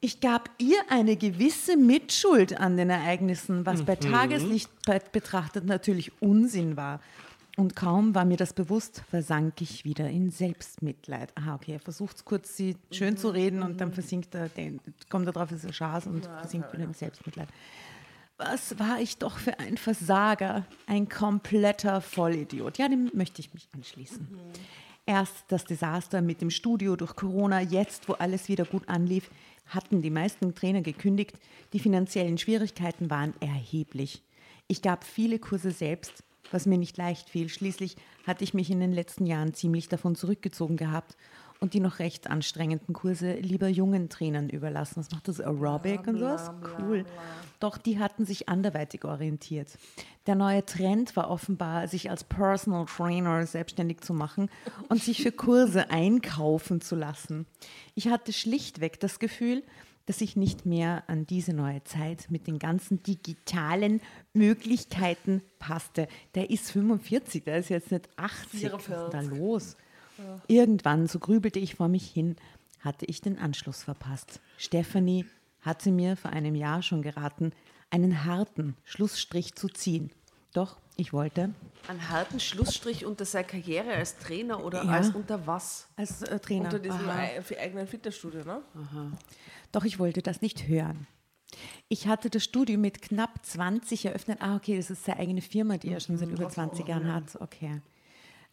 Ich gab ihr eine gewisse Mitschuld an den Ereignissen, was Mhm. bei Tageslicht be- betrachtet natürlich Unsinn war. Und kaum war mir das bewusst, versank ich wieder in Selbstmitleid. Aha, okay, er versucht kurz, sie schön zu reden und dann versinkt er, den, kommt er drauf, ist er Schaß und versinkt wieder im Selbstmitleid. Was war ich doch für ein Versager, ein kompletter Vollidiot. Ja, dem möchte ich mich anschließen. Erst das Desaster mit dem Studio durch Corona, jetzt, wo alles wieder gut anlief, hatten die meisten Trainer gekündigt. Die finanziellen Schwierigkeiten waren erheblich. Ich gab viele Kurse selbst, was mir nicht leicht fiel. Schließlich hatte ich mich in den letzten Jahren ziemlich davon zurückgezogen gehabt und die noch recht anstrengenden Kurse lieber jungen Trainern überlassen. Was macht das? Aerobic und sowas? Cool. Doch die hatten sich anderweitig orientiert. Der neue Trend war offenbar, sich als Personal Trainer selbstständig zu machen und sich für Kurse einkaufen zu lassen. Ich hatte schlichtweg das Gefühl, dass ich nicht mehr an diese neue Zeit mit den ganzen digitalen Möglichkeiten passte. Der ist 45, der ist jetzt nicht 80. Was ist da los? Irgendwann, so grübelte ich vor mich hin, hatte ich den Anschluss verpasst. Stephanie hatte mir vor einem Jahr schon geraten, einen harten Schlussstrich zu ziehen. Doch ich wollte Einen harten Schlussstrich unter seiner Karriere als Trainer oder Ja. als unter was? als äh, Trainer. Unter diesem Aha. eigenen Fitnessstudio, ne? Doch ich wollte das nicht hören. Ich hatte das Studio mit knapp 20 eröffnet. Ah, okay, das ist seine eigene Firma, die er schon seit über 20 Jahren hat. Okay.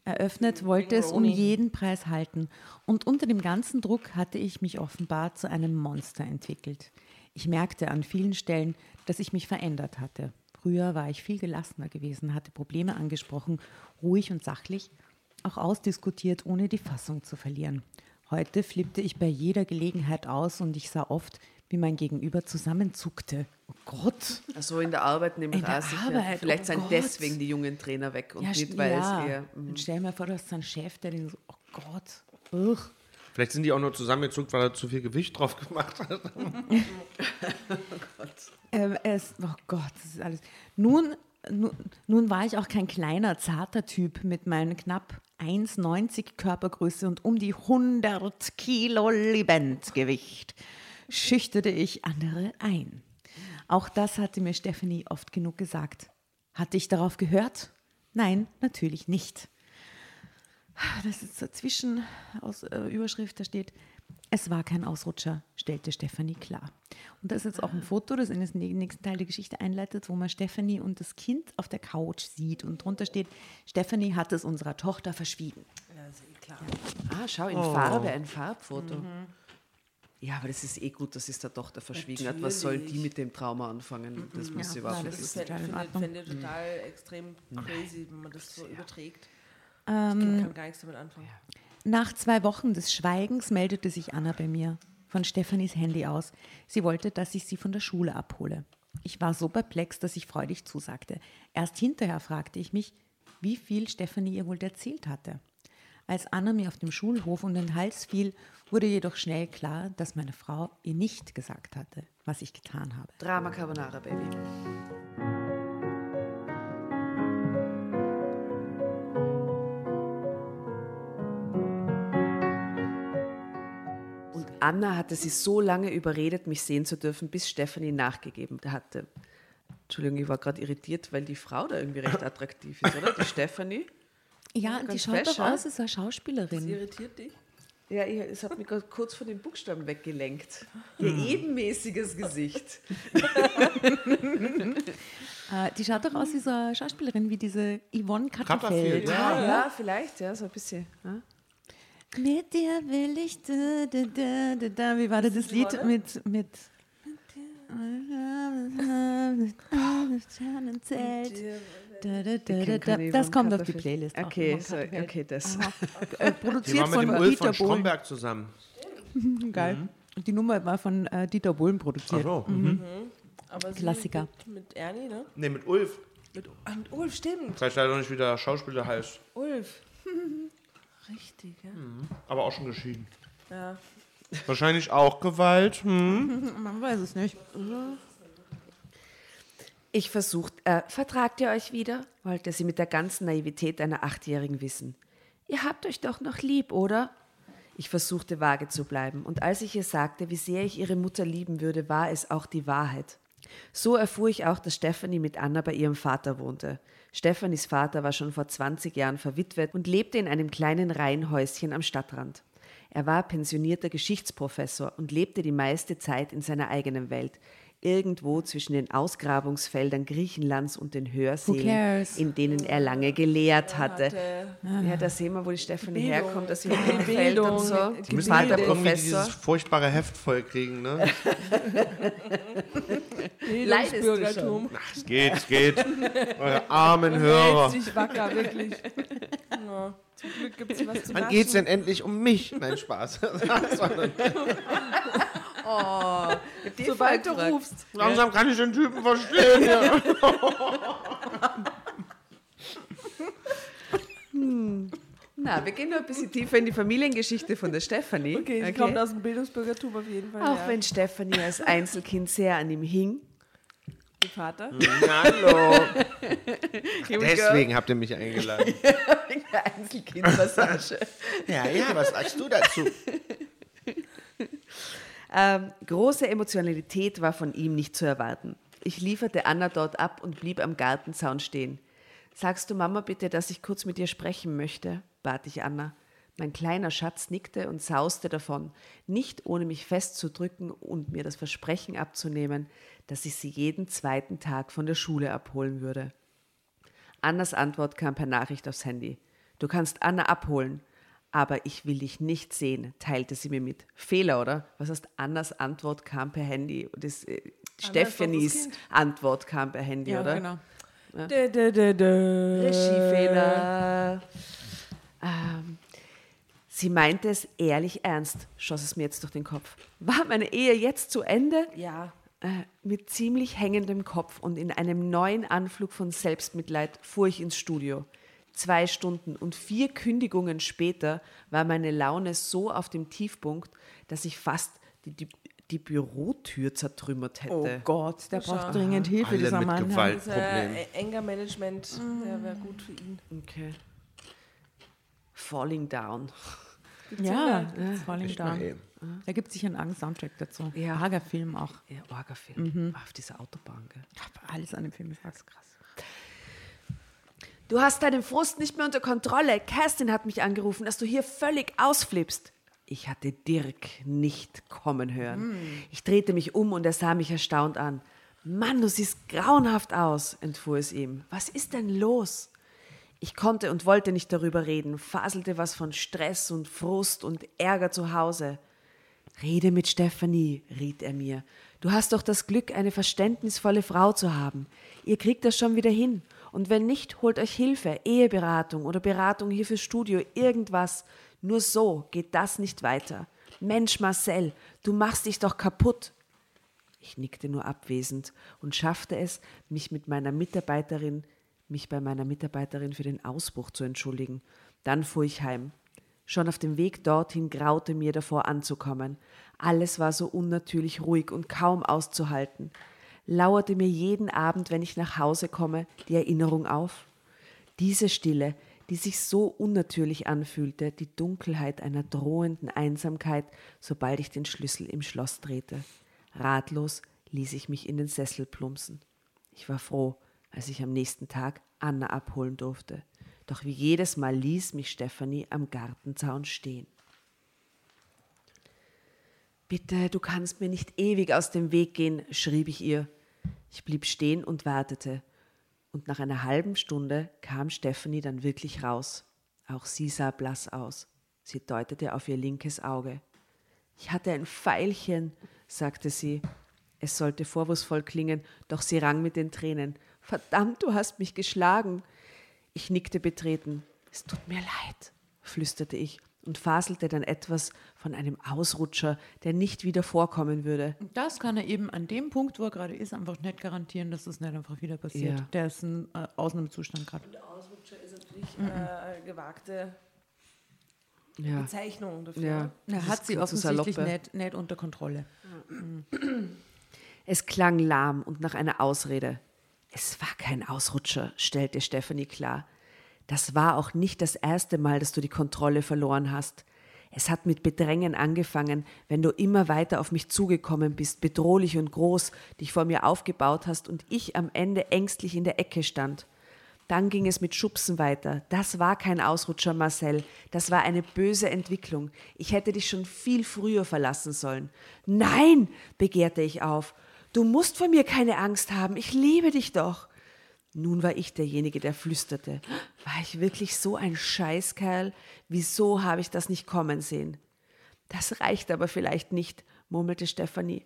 Eröffnet, wollte es um jeden Preis halten. Und unter dem ganzen Druck hatte ich mich offenbar zu einem Monster entwickelt. Ich merkte an vielen Stellen, dass ich mich verändert hatte. Früher war ich viel gelassener gewesen, hatte Probleme angesprochen, ruhig und sachlich, auch ausdiskutiert, ohne die Fassung zu verlieren. Heute flippte ich bei jeder Gelegenheit aus und ich sah oft, wie mein Gegenüber zusammenzuckte. Oh Gott! Also in der Arbeit nehme ich. Arbeit, Vielleicht oh sind Gott. deswegen die jungen Trainer weg und nicht, st- weil ja. es eher. mm. Und stell dir mal vor, du hast einen Chef, der den so, oh Gott, uch. Vielleicht sind die auch nur zusammengezuckt, weil er zu viel Gewicht drauf gemacht hat. Ähm, es, oh Gott, das ist alles. Nun, nun, nun war ich auch kein kleiner, zarter Typ mit meinen knapp 1,90 Körpergröße und um die 100 Kilo Lebendgewicht. Schüchterte ich andere ein. Auch das hatte mir Stephanie oft genug gesagt. Hatte ich darauf gehört? Nein, natürlich nicht. Das ist dazwischen aus äh, Überschrift, da steht, es war kein Ausrutscher, stellte Stefanie klar. Und das ist jetzt auch ein Foto, das in den nächsten Teil der Geschichte einleitet, wo man Stefanie und das Kind auf der Couch sieht. Und drunter steht, Stefanie hat es unserer Tochter verschwiegen. Ja, ist eh klar. Ah, schau, Oh. in Farbe ein Farbfoto. Mhm. Ja, aber das ist eh gut, dass es der Tochter verschwiegen hat. Was soll die Natürlich. mit dem Trauma anfangen? Das muss Ja, sie überhaupt nicht das ist wissen. total in Finde Ordnung. find ich total extrem crazy, wenn man das so überträgt. Ähm, Ich kann gar nichts damit anfangen. Nach zwei Wochen des Schweigens meldete sich Anna bei mir von Stefanis Handy aus. Sie wollte, dass ich sie von der Schule abhole. Ich war so perplex, dass ich freudig zusagte. Erst hinterher fragte ich mich, wie viel Stefanie ihr wohl erzählt hatte. Als Anna mir auf dem Schulhof um den Hals fiel, wurde jedoch schnell klar, dass meine Frau ihr nicht gesagt hatte, was ich getan habe. Drama Carbonara, Baby. Anna hatte sie so lange überredet, mich sehen zu dürfen, bis Stephanie nachgegeben hatte. Entschuldigung, ich war gerade irritiert, weil die Frau da irgendwie recht attraktiv ist, oder? Die Stephanie. Ja, die ganz schaut doch ja? aus als eine Das Schauspielerin. irritiert dich? Ja, ich- es hat mich gerade kurz von den Buchstaben weggelenkt. Ihr ebenmäßiges Gesicht. Äh, die schaut doch aus wie so eine Schauspielerin, wie diese Yvonne Katterfeld, Katterfeld. ja. Ah, ja, vielleicht, ja, so ein bisschen. Ja. Mit dir will ich da, da, da, da, da. Wie war das, das Lied mit mit Sternenzelt. Da, da, da, da, da. Das kommt auf die. Playlist. Okay, so, okay, das. Äh, produziert war mit dem von Ulf Dieter von Bohlen. Stromberg zusammen. Geil. Und die Nummer war von äh, Dieter Bohlen produziert. Ach so. Mhm. Aber sie Klassiker. Mit, mit Ernie, ne? Nee, mit Ulf. Mit, ah, mit Ulf, stimmt. Ich weiß leider nicht, wie der Schauspieler heißt. Ulf. Richtig, ja. Aber auch schon geschieden. ja. Wahrscheinlich auch Gewalt. Hm? Man weiß es nicht. Ich versucht, äh, vertragt ihr euch wieder? wollte sie mit der ganzen Naivität einer Achtjährigen wissen. Ihr habt euch doch noch lieb, oder? Ich versuchte vage zu bleiben, und als ich ihr sagte, wie sehr ich ihre Mutter lieben würde, war es auch die Wahrheit. So erfuhr ich auch, dass Stephanie mit Anna bei ihrem Vater wohnte. Stephanies Vater war schon vor 20 Jahren verwitwet und lebte in einem kleinen Reihenhäuschen am Stadtrand. Er war pensionierter Geschichtsprofessor und lebte die meiste Zeit in seiner eigenen Welt, irgendwo zwischen den Ausgrabungsfeldern Griechenlands und den Hörseen, in denen er lange gelehrt hatte. Ja, da sehen wir, wo die Stephanie Bildung. herkommt, dass sie fällt und so. Die müssen halt irgendwie Professor. dieses furchtbare Heft vollkriegen, ne? Bildungsbürgertum. Ach, es geht, es geht. Eure armen Hörer. Sich wacker, wirklich. Ja, zum Glück gibt es was zu Wann geht's denn endlich um mich? Nein, Spaß. Sobald du rufst. Langsam kann ich den Typen verstehen. Ja. Na, wir gehen noch ein bisschen tiefer in die Familiengeschichte von der Stephanie. Okay, sie kommt aus dem Bildungsbürgertum auf jeden Fall. Auch ja. wenn Stephanie als Einzelkind sehr an ihm hing. Ihr Vater. Hallo. Deswegen habt ihr mich eingeladen. Einzelkindpassage. Ja, ja, was sagst du dazu? Ähm, große Emotionalität war von ihm nicht zu erwarten. Ich lieferte Anna dort ab und blieb am Gartenzaun stehen. Sagst du Mama bitte, dass ich kurz mit dir sprechen möchte? bat ich Anna. Mein kleiner Schatz nickte und sauste davon, nicht ohne mich festzudrücken und mir das Versprechen abzunehmen, dass ich sie jeden zweiten Tag von der Schule abholen würde. Annas Antwort kam per Nachricht aufs Handy. Du kannst Anna abholen, aber ich will dich nicht sehen, teilte sie mir mit. Fehler, oder? Was heißt, Annas Antwort kam per Handy? Das, äh, Stephanies. Antwort kam per Handy, Ja, oder? genau. Dö, dö, dö. Regiefehler. Ähm, sie meinte es ehrlich ernst, schoss es mir jetzt durch den Kopf. War meine Ehe jetzt zu Ende? Ja. Äh, mit ziemlich hängendem Kopf und in einem neuen Anflug von Selbstmitleid fuhr ich ins Studio. Zwei Stunden und vier Kündigungen später war meine Laune so auf dem Tiefpunkt, dass ich fast die, die, die Bürotür zertrümmert Oh hätte. Gott, der braucht dringend Hilfe, Alle dieser mit Mann. Das äh, Anger-Management, der wäre gut für ihn. Okay. Falling down. Ja, Falling Echt mal Down. Da gibt es sicher einen eigenen Soundtrack dazu. Ja. Arger Film auch. Ja, Orga-Film. Auf dieser Autobahn, gell? Ich habe alles an dem Film gesagt. Krass. Du hast deinen Frust nicht mehr unter Kontrolle. Kerstin hat mich angerufen, dass du hier völlig ausflippst. Ich hatte Dirk nicht kommen hören. Ich drehte mich um und er sah mich erstaunt an. Mann, du siehst grauenhaft aus, entfuhr es ihm. Was ist denn los? Ich konnte und wollte nicht darüber reden, faselte was von Stress und Frust und Ärger zu Hause. Rede mit Stefanie, riet er mir. Du hast doch das Glück, eine verständnisvolle Frau zu haben. Ihr kriegt das schon wieder hin. Und wenn nicht, holt euch Hilfe, Eheberatung oder Beratung hier fürs Studio, irgendwas. Nur so geht das nicht weiter. Mensch, Marcel, du machst dich doch kaputt. Ich nickte nur abwesend und schaffte es, mich mit meiner Mitarbeiterin, mich bei meiner Mitarbeiterin für den Ausbruch zu entschuldigen. Dann fuhr ich heim. Schon auf dem Weg dorthin graute mir davor anzukommen. Alles war so unnatürlich ruhig und kaum auszuhalten. Lauerte mir jeden Abend, wenn ich nach Hause komme, die Erinnerung auf. Diese Stille, die sich so unnatürlich anfühlte, die Dunkelheit einer drohenden Einsamkeit, sobald ich den Schlüssel im Schloss drehte. Ratlos ließ ich mich in den Sessel plumpsen. Ich war froh, als ich am nächsten Tag Anna abholen durfte. Doch wie jedes Mal ließ mich Stefanie am Gartenzaun stehen. Bitte, du kannst mir nicht ewig aus dem Weg gehen, schrieb ich ihr. Ich blieb stehen und wartete. Und nach einer halben Stunde kam Stefanie dann wirklich raus. Auch sie sah blass aus. Sie deutete auf ihr linkes Auge. Ich hatte ein Pfeilchen, sagte sie. Es sollte vorwurfsvoll klingen, doch sie rang mit den Tränen. Verdammt, du hast mich geschlagen. Ich nickte betreten. Es tut mir leid, flüsterte ich und faselte dann etwas von einem Ausrutscher, der nicht wieder vorkommen würde. Das kann er eben an dem Punkt, wo er gerade ist, einfach nicht garantieren, dass das nicht einfach wieder passiert. Ja. Der ist ein äh, Ausnahmezustand gerade. Der Ausrutscher ist natürlich äh, gewagte Ja. Bezeichnung dafür. ja. Er hat sie offensichtlich nicht, nicht unter Kontrolle. Es klang lahm und nach einer Ausrede. Es war kein Ausrutscher, stellte Stephanie klar. Das war auch nicht das erste Mal, dass du die Kontrolle verloren hast. Es hat mit Bedrängen angefangen, wenn du immer weiter auf mich zugekommen bist, bedrohlich und groß, dich vor mir aufgebaut hast und ich am Ende ängstlich in der Ecke stand. Dann ging es mit Schubsen weiter. Das war kein Ausrutscher, Marcel. Das war eine böse Entwicklung. Ich hätte dich schon viel früher verlassen sollen. Nein, begehrte ich auf. Du musst vor mir keine Angst haben. Ich liebe dich doch. Nun war ich derjenige, der flüsterte. War ich wirklich so ein Scheißkerl? Wieso habe ich das nicht kommen sehen? Das reicht aber vielleicht nicht, murmelte Stefanie.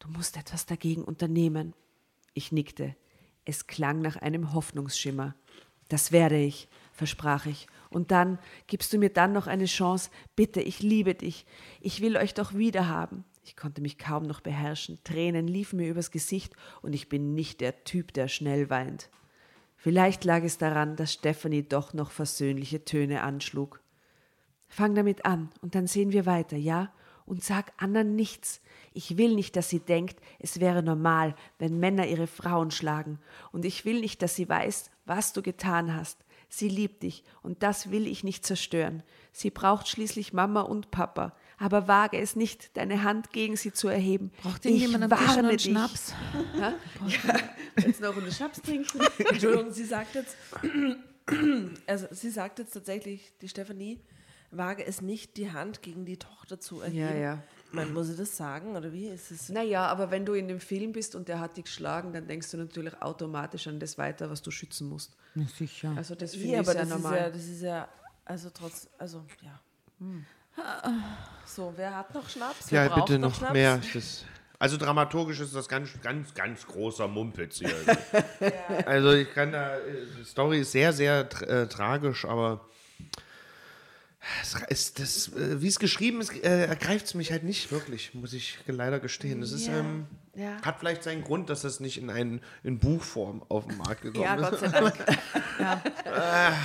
Du musst etwas dagegen unternehmen. Ich nickte. Es klang nach einem Hoffnungsschimmer. Das werde ich, versprach ich. Und dann gibst du mir dann noch eine Chance. Bitte, ich liebe dich. Ich will euch doch wiederhaben. Ich konnte mich kaum noch beherrschen. Tränen liefen mir übers Gesicht und ich bin nicht der Typ, der schnell weint. Vielleicht lag es daran, dass Stephanie doch noch versöhnliche Töne anschlug. Fang damit an und dann sehen wir weiter, ja? Und sag Anna nichts. Ich will nicht, dass sie denkt, es wäre normal, wenn Männer ihre Frauen schlagen. Und ich will nicht, dass sie weiß, was du getan hast. Sie liebt dich und das will ich nicht zerstören. Sie braucht schließlich Mama und Papa. Aber wage es nicht, deine Hand gegen sie zu erheben. Braucht ich irgendjemand warne einen dich. Schnaps? Ja? Jetzt noch einen Schnaps trinken? Entschuldigung, sie sagt jetzt, also sie sagt jetzt tatsächlich, die Stefanie, wage es nicht, die Hand gegen die Tochter zu erheben. Ja, ja. Man muss sie das sagen, oder wie ist es? Naja, aber wenn du in dem Film bist und der hat dich geschlagen, dann denkst du natürlich automatisch an das weiter, was du schützen musst. Na sicher. Also das finde Ja, ich aber sehr das ist normal. ja, das ist ja, also trotz, also ja. Hm. So, wer hat noch Schnaps? Wer Ja, bitte noch Schnaps? mehr. Das, also dramaturgisch ist das ganz, ganz, ganz großer Mumpitz hier. Also ich kann da, äh, die Story ist sehr, sehr äh, tragisch, aber es ist das, äh, wie es geschrieben ist, äh, ergreift es mich halt nicht wirklich, muss ich leider gestehen. Es ist, Ja, ähm, ja. hat vielleicht seinen Grund, dass es nicht in, ein, in Buchform auf den Markt gekommen ja, ist. Gott sei Dank.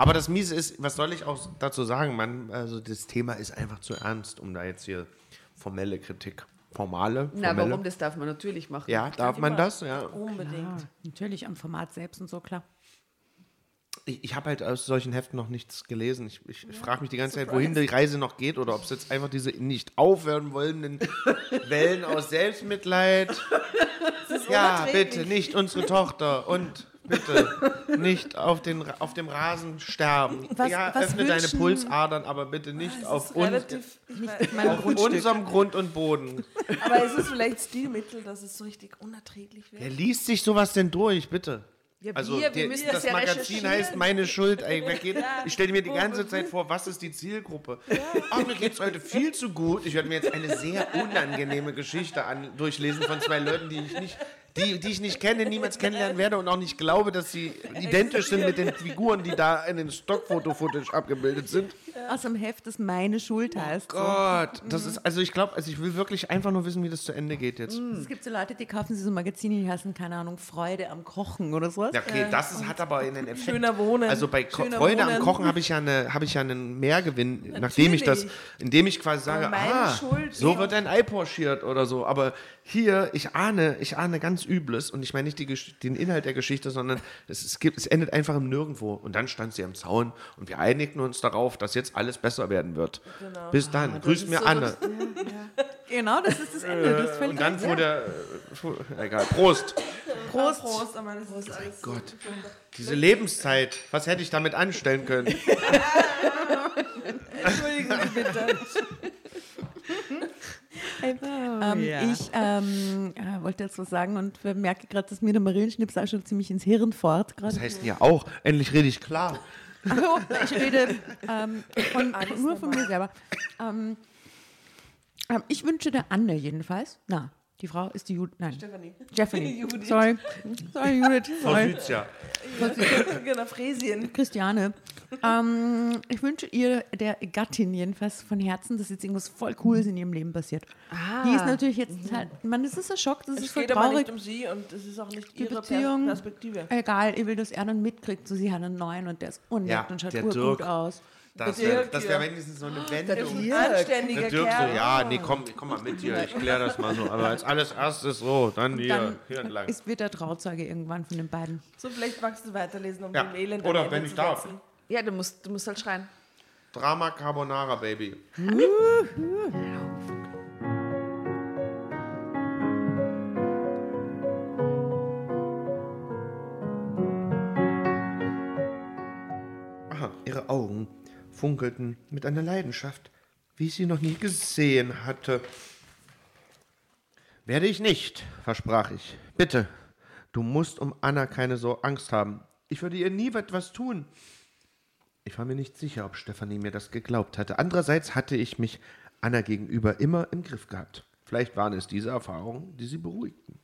Aber das Miese ist, was soll ich auch dazu sagen, man, also das Thema ist einfach zu ernst, um da jetzt hier formelle Kritik, formale, Na, formelle. warum? Das darf man natürlich machen. Ja, darf man das? Ja. Unbedingt. Natürlich am Format selbst und so, klar. Ich, ich habe halt aus solchen Heften noch nichts gelesen. Ich, ich, ich frage mich die ganze Zeit, wohin die Reise noch geht oder ob es jetzt einfach diese nicht aufhören wollenden Wellen aus Selbstmitleid. Ja, bitte, nicht unsere Tochter und bitte nicht auf, den, auf dem Rasen sterben. Was- ja, was öffne deine wünschen- Pulsadern, aber bitte nicht auf, uns, relativ, Mein auf unserem Grund und Boden. aber es ist vielleicht Stilmittel, dass es so richtig unerträglich wird. Wer liest sich sowas denn durch, bitte? Ja, also wir, wir der- müssen das, das ja Magazin heißt meine Schuld. Geht, ich stelle mir die ganze Zeit vor, was ist die Zielgruppe? Ach, mir geht es heute viel zu gut. Ich werde mir jetzt eine sehr unangenehme Geschichte an, durchlesen von zwei Leuten, die ich nicht, die, die ich nicht kenne, niemals kennenlernen werde und auch nicht glaube, dass sie identisch sind mit den Figuren, die da in den Stockfoto-Footage abgebildet sind. Aus dem Heft, das meine Schuld heißt. So. Gott, das ist, also ich glaube, also ich will wirklich einfach nur wissen, wie das zu Ende geht jetzt. Es gibt so Leute, die kaufen sich so Magazine, die heißen, keine Ahnung, Freude am Kochen oder sowas. Ja, okay, das ist, hat aber einen Effekt. Schöner Wohnen. Also bei Ko Schöner Freude Wohnen. am Kochen habe ich ja eine, habe ich ja einen Mehrgewinn, nachdem ich das, indem ich quasi sage, meine ah, Schuld, so wird ein Ei pochiert oder so. Aber hier, ich ahne, ich ahne ganz Übles und ich meine nicht die, den Inhalt der Geschichte, sondern es, es, gibt, es endet einfach im Nirgendwo. Und dann stand sie am Zaun und wir einigten uns darauf, dass jetzt alles besser werden wird. Genau. Bis dann, grüßt mir Anne. Genau, das ist das Ende. Das fällt Und dann fuhr der, äh, egal, Prost. Prost. Prost, aber das ist alles so- Gott, diese Lebenszeit, was hätte ich damit anstellen können? Entschuldigen Sie bitte. Ähm, Ich ähm, äh, wollte jetzt was sagen und merke gerade, dass mir der Marienschnips auch schon ziemlich ins Hirn fährt. Gerade. Das heißt ja auch, endlich rede ich klar. Also, ich rede ähm, von, nur von mir selber. Ähm, ähm, ich wünsche der Anne jedenfalls. Na, die Frau ist die Judith. Nein, Stefanie. Stephanie. Judith. Sorry. Sorry, Judith. Sorry. Süzia. genau, Fräsien. Christiane. Ähm, ich wünsche ihr, der Gattin jedenfalls von Herzen, dass jetzt irgendwas voll Cooles in ihrem Leben passiert. Die ist natürlich jetzt halt, man, das ist ein Schock, das ist Es voll geht aber traurig. nicht um sie und es ist auch nicht Die ihre Beziehung, Per- Perspektive. egal, ich will, dass er dann mitkriegt, so sie hat einen neuen und der ist unnett Ja, und schaut der urgut Dirk. aus. Das Der wäre Dirk wär wenigstens so eine Wendung. Anständiger Der Dirk so, Kerl. ja, nee, komm, komm mal mit hier, ich kläre das mal so. Aber als alles erstes so, dann hier, Dann hier entlang. ist, wird er Trauzeuge irgendwann von den beiden. So, vielleicht magst du weiterlesen, um Ja, dem Elend oder wenn ich zu darf. Ja, du musst, du musst halt schreien. Drama Carbonara, Baby. Aha, ihre Augen funkelten mit einer Leidenschaft, wie ich sie noch nie gesehen hatte. Werde ich nicht, versprach ich. Bitte, du musst um Anna keine so Angst haben. Ich würde ihr nie etwas tun. Ich war mir nicht sicher, ob Stefanie mir das geglaubt hatte. Andererseits hatte ich mich Anna gegenüber immer im Griff gehabt. Vielleicht waren es diese Erfahrungen, die sie beruhigten.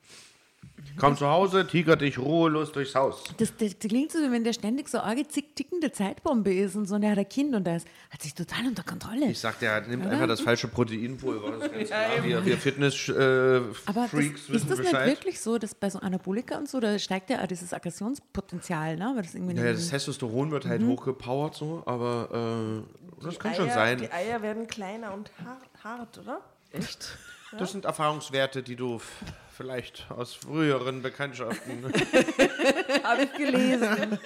Kaum zu Hause, tigerte ich ruhelos durchs Haus. Das, das, das klingt so, wie wenn der ständig so arge zick- tickende Zeitbombe ist und so, und er hat ein Kind und der ist, hat sich total unter Kontrolle. Ich sagte, er nimmt einfach das falsche Proteinpulver. Das ist ganz klar. Wir, wir Fitness-Freaks Aber das, wissen ist das nicht Bescheid. wirklich so, dass bei so Anabolika und so, da steigt ja auch dieses Aggressionspotenzial, ne? Weil das irgendwie Ja, nicht- das Testosteron wird halt hochgepowert so, aber äh, das kann schon Eier, sein. Die Eier werden kleiner und hart, hart oder? Echt? Das sind Erfahrungswerte, die du vielleicht aus früheren Bekanntschaften. Habe ich gelesen.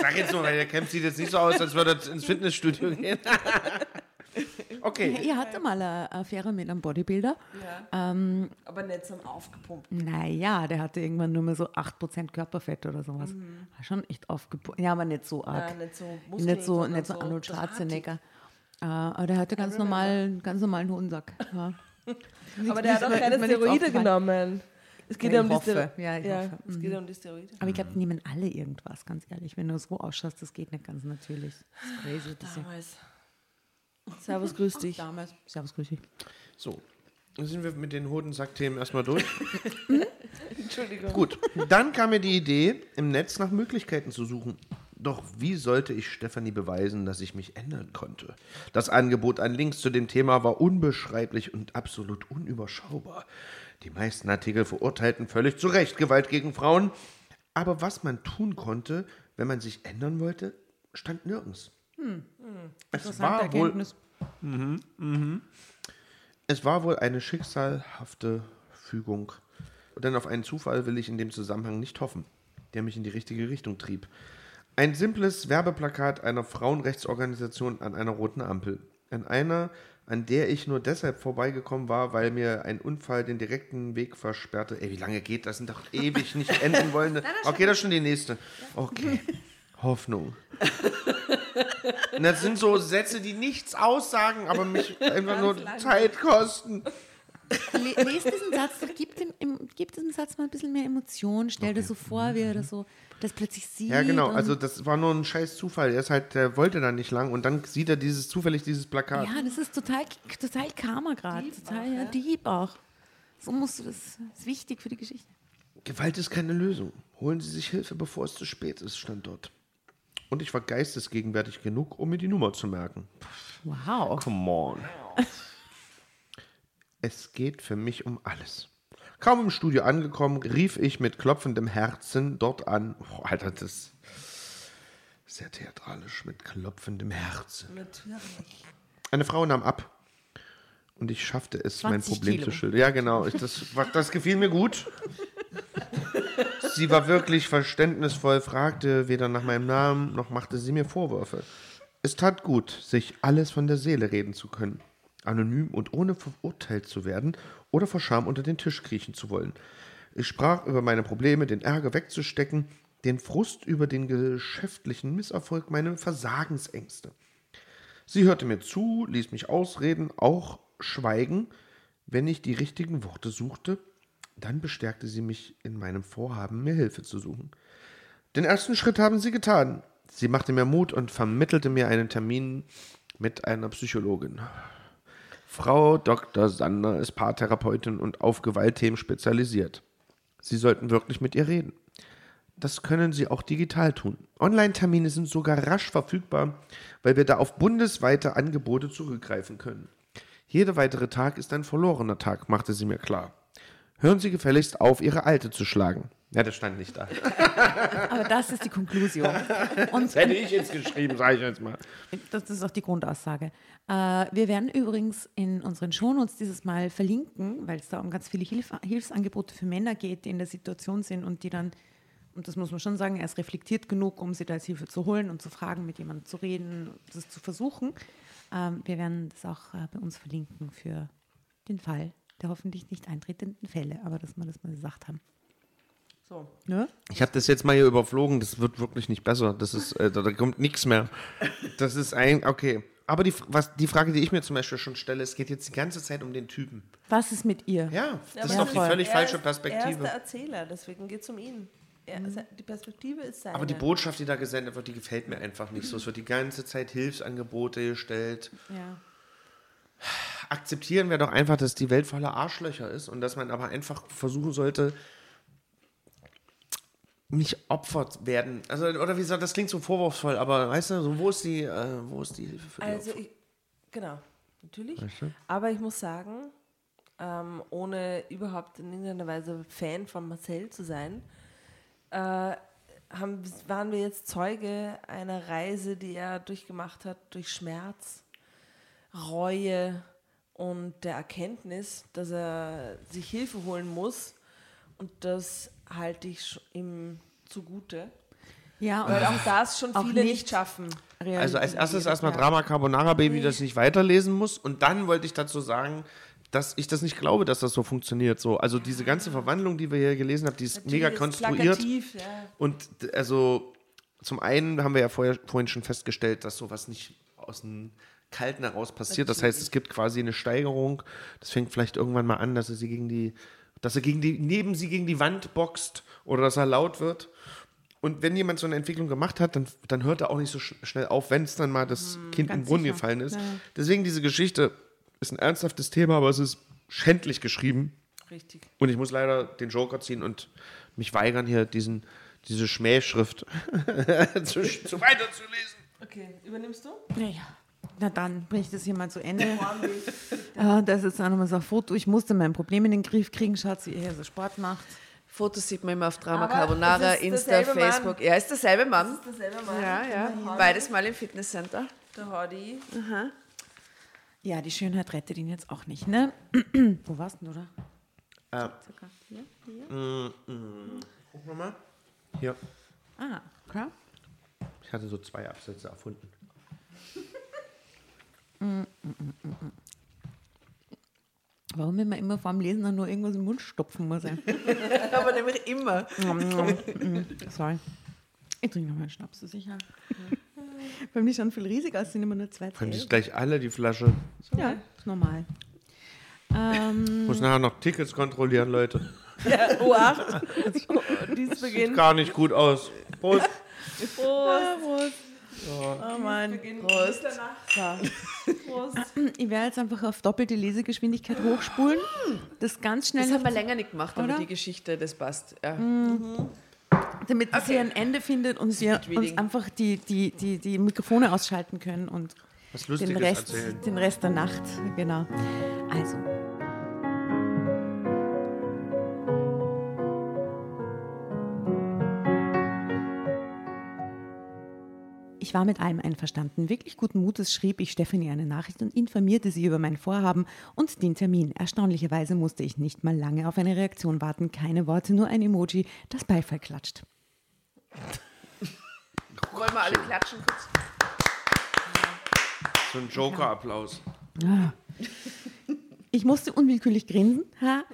Sag jetzt nur, weil der Camp sieht jetzt nicht so aus, als würde er ins Fitnessstudio gehen. okay. Ihr hattet mal eine Affäre mit einem Bodybuilder. Aber nicht so aufgepumpt. Naja, der hatte irgendwann nur mehr so 8% Körperfett oder sowas. War Schon echt aufgepumpt. Ja, aber nicht so arg. Ja, nicht so Muskeln, nicht so, nicht so so Arnold. Schwarzenegger. Äh, aber der hatte ganz normal, ganz normalen Hodensack. Ja. Aber der hat auch keine Steroide genommen. Es geht Ja, ja, um ich die hoffe. Steroide. Ja, ich hoffe. es geht ja um die Steroide. Aber ich glaube, die nehmen alle irgendwas, ganz ehrlich. Wenn du so ausschaust, das geht nicht ganz natürlich. Das ist crazy. Das Damals. Servus, grüß dich. damals. Servus, grüß dich. So, dann sind wir mit den Hodensack-Themen erstmal durch. Entschuldigung. Gut, dann kam mir die Idee, im Netz nach Möglichkeiten zu suchen. Doch wie sollte ich Stefanie beweisen, dass ich mich ändern konnte? Das Angebot an Links zu dem Thema war unbeschreiblich und absolut unüberschaubar. Die meisten Artikel verurteilten völlig zu Recht Gewalt gegen Frauen. Aber was man tun konnte, wenn man sich ändern wollte, stand nirgends. Es Interessante war wohl Erkenntnis. es war wohl eine schicksalhafte Fügung. Denn auf einen Zufall will ich in dem Zusammenhang nicht hoffen, der mich in die richtige Richtung trieb. Ein simples Werbeplakat einer Frauenrechtsorganisation an einer roten Ampel. An einer, an der ich nur deshalb vorbeigekommen war, weil mir ein Unfall den direkten Weg versperrte. Ey, wie lange geht das? Sind doch ewig nicht enden wollende. Okay, das ist schon die nächste. Okay. Hoffnung. Und das sind so Sätze, die nichts aussagen, aber mich einfach nur Zeit kosten. Le lest diesen Satz, gib, dem, im- gib diesem Satz mal ein bisschen mehr Emotion. Stell dir so vor, wie er das so das plötzlich sieht. Ja, genau. Also das war nur ein scheiß Zufall. Er ist halt, der wollte da nicht lang und dann sieht er dieses zufällig dieses Plakat. Ja, das ist total, total Karma gerade. Total ja, Dieb auch. So musst du das. Das ist wichtig für die Geschichte. Gewalt ist keine Lösung. Holen Sie sich Hilfe, bevor es zu spät ist, stand dort. Und ich war geistesgegenwärtig genug, um mir die Nummer zu merken. Wow. Come on. Es geht für mich um alles. Kaum im Studio angekommen, rief ich mit klopfendem Herzen dort an. Oh, Alter, das ist sehr theatralisch mit klopfendem Herzen. Natürlich. Eine Frau nahm ab. Und ich schaffte es, mein 20 Problem Kilo. zu schildern. Ja, genau. Ich, das, das gefiel mir gut. Sie war wirklich verständnisvoll, fragte weder nach meinem Namen, noch machte sie mir Vorwürfe. Es tat gut, sich alles von der Seele reden zu können. Anonym und ohne verurteilt zu werden oder vor Scham unter den Tisch kriechen zu wollen. Ich sprach über meine Probleme, den Ärger wegzustecken, den Frust über den geschäftlichen Misserfolg, meine Versagensängste. Sie hörte mir zu, ließ mich ausreden, auch schweigen, wenn ich die richtigen Worte suchte. Dann bestärkte sie mich in meinem Vorhaben, mir Hilfe zu suchen. Den ersten Schritt haben sie getan. Sie machte mir Mut und vermittelte mir einen Termin mit einer Psychologin. Frau Dr. Sander ist Paartherapeutin und auf Gewaltthemen spezialisiert. Sie sollten wirklich mit ihr reden. Das können Sie auch digital tun. Online-Termine sind sogar rasch verfügbar, weil wir da auf bundesweite Angebote zurückgreifen können. Jeder weitere Tag ist ein verlorener Tag, machte sie mir klar. Hören Sie gefälligst auf, Ihre Alte zu schlagen. Ja, das stand nicht da. Aber das ist die Konklusion. Und Hätte ich jetzt geschrieben, sage ich jetzt mal. das ist auch die Grundaussage. Äh, wir werden übrigens in unseren Shownotes dieses Mal verlinken, weil es da um ganz viele Hilf Hilfsangebote für Männer geht, die in der Situation sind und die dann und das muss man schon sagen, er ist reflektiert genug, um sich da jetzt Hilfe zu holen und zu fragen, mit jemandem zu reden, das zu versuchen. Ähm, wir werden das auch äh, bei uns verlinken für den Fall der hoffentlich nicht eintretenden Fälle, aber dass wir das mal gesagt haben. So. Ne? Ich habe das jetzt mal hier überflogen, das wird wirklich nicht besser. Das ist, äh, da, da kommt nichts mehr. Das ist ein, okay. Aber die, was, die Frage, die ich mir zum Beispiel schon stelle, es geht jetzt die ganze Zeit um den Typen. Was ist mit ihr? Ja, das Ja, ist aber doch die völlig er falsche ist, Er ist Perspektive. der Erzähler, deswegen geht es um ihn. Er, Die Perspektive ist seine. Aber die Botschaft, die da gesendet wird, die gefällt mir einfach nicht so. Es wird die ganze Zeit Hilfsangebote gestellt. Ja. Akzeptieren wir doch einfach, dass die Welt voller Arschlöcher ist und dass man aber einfach versuchen sollte, nicht Opfer werden. Also, oder wie gesagt, das klingt so vorwurfsvoll, aber weißt du, so, wo ist die, äh, wo ist die Hilfe für die Also, Opfer? ich, genau, natürlich. Weißt du? Aber ich muss sagen, ähm, ohne überhaupt in irgendeiner Weise Fan von Marcel zu sein, äh, haben, waren wir jetzt Zeuge einer Reise, die er durchgemacht hat, durch Schmerz, Reue und der Erkenntnis, dass er sich Hilfe holen muss. Und das halte ich ihm zugute. Ja, und Weil auch das schon viele nicht nicht schaffen. Also als erstes erstmal ja. Drama Carbonara Baby, das ich weiterlesen muss. Und dann wollte ich dazu sagen, dass ich das nicht glaube, dass das so funktioniert. So, also diese ganze Verwandlung, die wir hier gelesen haben, die ist mega Natürlich ist konstruiert. plakativ, ja. Und also zum einen haben wir ja vorher, vorhin schon festgestellt, dass sowas nicht aus dem Kalten heraus passiert. Das heißt, es gibt quasi eine Steigerung. Das fängt vielleicht irgendwann mal an, dass er sie gegen die, dass er gegen die, neben sie gegen die Wand boxt oder dass er laut wird. Und wenn jemand so eine Entwicklung gemacht hat, dann, dann hört er auch nicht so sch schnell auf, wenn es dann mal das Kind im ganz Brunnen sicher. gefallen ist. Ja, ja. Deswegen diese Geschichte ist ein ernsthaftes Thema, aber es ist schändlich geschrieben. Richtig. Und ich muss leider den Joker ziehen und mich weigern, hier diesen, diese Schmähschrift zu, zu weiterzulesen. Okay, übernimmst du? Naja, na dann bringe ich das hier mal zu Ende. Ja, das ist auch nochmal so ein Foto. Ich musste mein Problem in den Griff kriegen. Schaut, wie ihr hier so Sport macht. Fotos sieht man immer auf Drama Aber Carbonara, Insta, derselbe Mann. Facebook. Ja, ist derselbe Mann. Das ist derselbe Mann. Ja, ja. Der Beides mal im Fitnesscenter. Der Hordi. Ja, die Schönheit rettet ihn jetzt auch nicht, ne? Wo warst du denn, oder? Äh, Circa hier, hier. gucken wir mal. Hier. Ah, klar. Ich hatte so zwei Absätze erfunden. Warum immer immer vor dem Lesen dann nur irgendwas im Mund stopfen muss? Aber nämlich immer. Sorry. Ich trinke noch mal einen Schnaps, so sicher. Bei mir schon viel riesig aus, sind immer nur zwei Fand ich gleich alle, die Flasche. Ja, ist normal. Ähm, Muss nachher noch Tickets kontrollieren, Leute. Ja, U8. Dienstbeginn. Gar nicht gut aus. Prost. Prost. Oh Mann. Beginn Prost. Prost. Ich werde jetzt einfach auf doppelte Lesegeschwindigkeit hochspulen. Das ganz schnell, Das haben wir länger nicht gemacht, aber Oder? die Geschichte, das passt. Ja. damit es hier ein Ende findet und wir Speedreading. uns einfach die, die, die, die Mikrofone ausschalten können und Was den Rest, erzählen. den Rest der Nacht. Genau. Also. War mit allem einverstanden. Wirklich guten Mutes schrieb ich Stephanie eine Nachricht und informierte sie über mein Vorhaben und den Termin. Erstaunlicherweise musste ich nicht mal lange auf eine Reaktion warten. Keine Worte, nur ein Emoji, das Beifall klatscht. Wollen wir alle klatschen kurz? So ein Joker-Applaus. Ich musste unwillkürlich grinsen. Ha.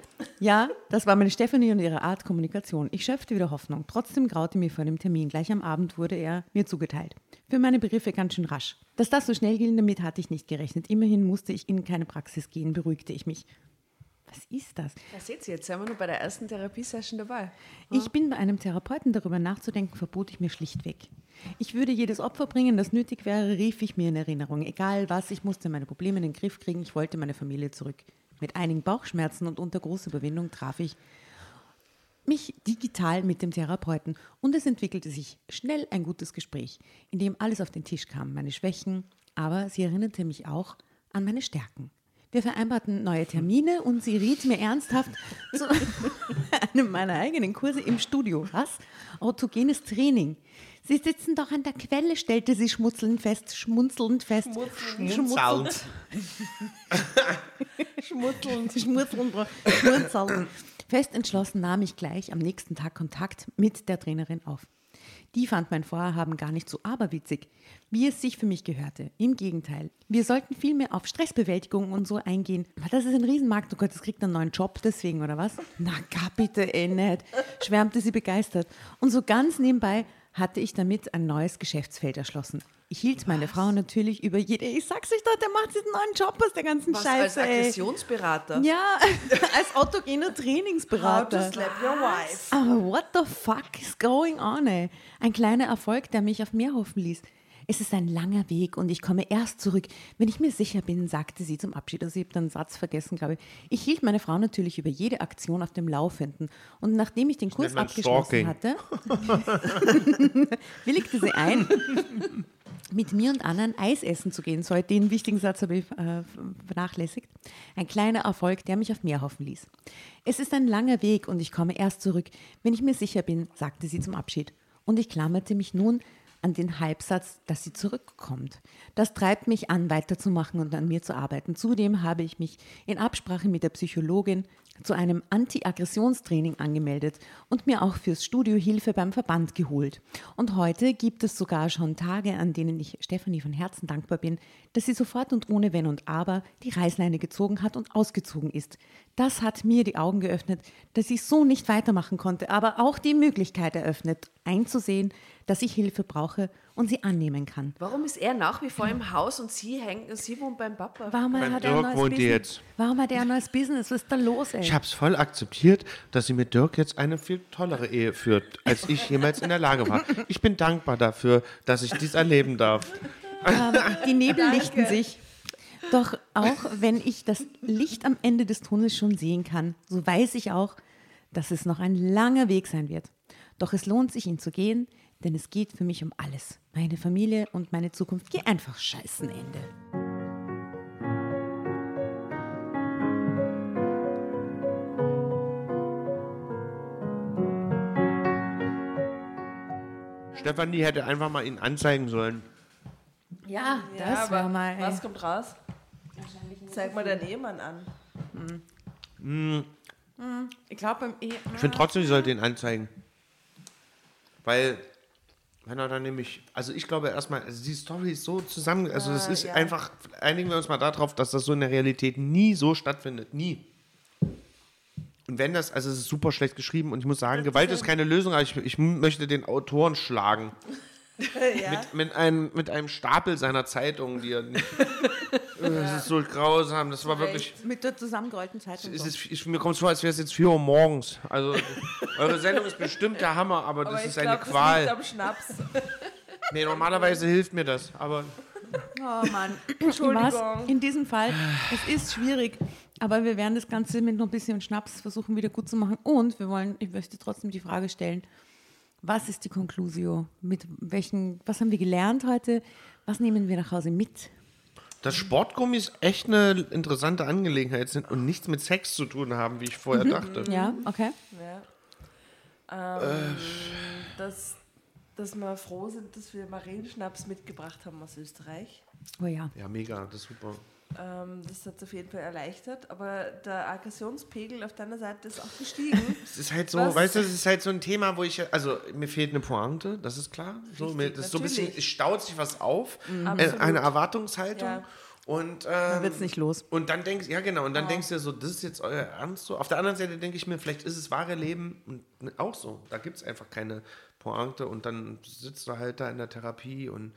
Ja, das war meine Stephanie und ihre Art Kommunikation. Ich schöpfte wieder Hoffnung. Trotzdem graute mir vor dem Termin. Gleich am Abend wurde er mir zugeteilt. Für meine Begriffe ganz schön rasch. Dass das so schnell ging, damit hatte ich nicht gerechnet. Immerhin musste ich in keine Praxis gehen, beruhigte ich mich. Was ist das? Da seht ihr, jetzt sind wir nur bei der ersten Therapiesession dabei. Ich bin bei einem Therapeuten darüber nachzudenken, verbot ich mir schlichtweg. Ich würde jedes Opfer bringen, das nötig wäre, rief ich mir in Erinnerung. Egal was, ich musste meine Probleme in den Griff kriegen, ich wollte meine Familie zurück. Mit einigen Bauchschmerzen und unter großer Überwindung traf ich mich digital mit dem Therapeuten und es entwickelte sich schnell ein gutes Gespräch, in dem alles auf den Tisch kam, meine Schwächen, aber sie erinnerte mich auch an meine Stärken. Wir vereinbarten neue Termine und sie riet mir ernsthaft zu einem meiner eigenen Kurse im Studio. Was? Autogenes Training. Sie sitzen doch an der Quelle, stellte sie schmunzelnd fest, schmunzelnd fest. Schmunzelnd. Schmutzelnd. Schmunzelnd. Schmunzelnd. Fest entschlossen nahm ich gleich am nächsten Tag Kontakt mit der Trainerin auf. Die fand mein Vorhaben gar nicht so aberwitzig, wie es sich für mich gehörte. Im Gegenteil. Wir sollten viel mehr auf Stressbewältigung und so eingehen. Das ist ein Riesenmarkt. Oh Gott, das kriegt einen neuen Job deswegen, oder was? Na, gar bitte, eh nicht. Schwärmte sie begeistert. Und so ganz nebenbei hatte ich damit ein neues Geschäftsfeld erschlossen. Ich hielt meine Frau natürlich über jede. Ich sag's euch doch, der macht einen neuen Job aus der ganzen Was als Scheiße. ey. Aggressionsberater? Ja, als autogener How to Trainingsberater. slap your wife. Aber what the fuck is going on, ey? Ein kleiner Erfolg, der mich auf mehr hoffen ließ. Es ist ein langer Weg und ich komme erst zurück, wenn ich mir sicher bin, sagte sie zum Abschied. Also ich habe den Satz vergessen, glaube ich. Ich hielt meine Frau natürlich über jede Aktion auf dem Laufenden. Und nachdem ich den Kurs abgeschlossen Stalking. hatte, willigte sie ein, mit mir und anderen Eis essen zu gehen. So, den wichtigen Satz habe ich äh, vernachlässigt. Ein kleiner Erfolg, der mich auf mehr hoffen ließ. Es ist ein langer Weg und ich komme erst zurück, wenn ich mir sicher bin, sagte sie zum Abschied. Und ich klammerte mich nun an den Halbsatz, dass sie zurückkommt. Das treibt mich an, weiterzumachen und an mir zu arbeiten. Zudem habe ich mich in Absprache mit der Psychologin zu einem Anti-Aggressionstraining angemeldet und mir auch fürs Studio Hilfe beim Verband geholt. Und heute gibt es sogar schon Tage, an denen ich Stefanie von Herzen dankbar bin, dass sie sofort und ohne Wenn und Aber die Reißleine gezogen hat und ausgezogen ist. Das hat mir die Augen geöffnet, dass ich so nicht weitermachen konnte, aber auch die Möglichkeit eröffnet, einzusehen, dass ich Hilfe brauche und sie annehmen kann. Warum ist er nach wie vor im Haus und sie, hängt, sie wohnt beim Papa? Warum Beim hat er ein Dirk neues wohnt Business? jetzt. Warum hat er ein neues Business? Was ist da los, ey? Ich habe es voll akzeptiert, dass sie mit Dirk jetzt eine viel tollere Ehe führt, als ich jemals in der Lage war. Ich bin dankbar dafür, dass ich dies erleben darf. Ähm, die Nebel lichten sich. Doch auch wenn ich das Licht am Ende des Tunnels schon sehen kann, so weiß ich auch, dass es noch ein langer Weg sein wird. Doch es lohnt sich, ihn zu gehen, denn es geht für mich um alles. Meine Familie und meine Zukunft. Geh einfach scheißen, Ende. Stefanie hätte einfach mal ihn anzeigen sollen. Ja, Ja, das war mal. Was kommt raus? Zeig mal deinen Ehemann an. Ich glaube, beim E. Ich finde trotzdem, sie sollte ihn anzeigen. Weil, wenn er dann nämlich, also ich glaube erstmal, also die Story ist so zusammen, also das ist ja. einfach, einigen wir uns mal darauf, dass das so in der Realität nie so stattfindet. Nie. Und wenn das, also es ist super schlecht geschrieben und ich muss sagen, Gewalt ist keine Lösung, aber ich, ich möchte den Autoren schlagen. ja. Mit, mit, einem, mit einem Stapel seiner Zeitungen, die er nicht. Das ist so grausam, das war wirklich. Mit der zusammengerollten Zeitung. Es ist, ich, mir kommt es vor, als wäre es jetzt 4 Uhr morgens. Also, eure Sendung ist bestimmt der Hammer, aber, Aber das ich ist eine glaub, Das liegt Qual. am Schnaps. Nee, normalerweise hilft mir das, aber Oh Mann. Entschuldigung. Was? In diesem Fall, es ist schwierig, aber wir werden das Ganze mit noch ein bisschen Schnaps versuchen wieder gut zu machen. Und wir wollen, ich möchte trotzdem die Frage stellen, was ist die Conclusio? Mit welchen, was haben wir gelernt heute? Was nehmen wir nach Hause mit? Dass Sportgummis echt eine interessante Angelegenheit sind und nichts mit Sex zu tun haben, wie ich vorher dachte. Ja, okay. Ja. Äh. Ähm, dass, dass wir froh sind, dass wir Marienschnaps mitgebracht haben aus Österreich. Oh ja. Ja, mega, das ist super. Ähm, das hat es auf jeden Fall erleichtert. Aber der Aggressionspegel auf deiner Seite ist auch gestiegen. Es ist halt so, Was? weißt du, es ist halt so ein Thema, wo ich, also mir fehlt eine Pointe, das ist klar. So, Richtig, mir, das ist so ein bisschen, es staut sich was auf, äh, Absolut. eine Erwartungshaltung. Ja. Und, ähm, Dann wird's nicht los. Und dann denkst ja genau, und dann denkst du so, das ist jetzt euer Ernst so. Auf der anderen Seite denke ich mir, vielleicht ist es wahre Leben und auch so. Da gibt es einfach keine Pointe und dann sitzt du halt da in der Therapie und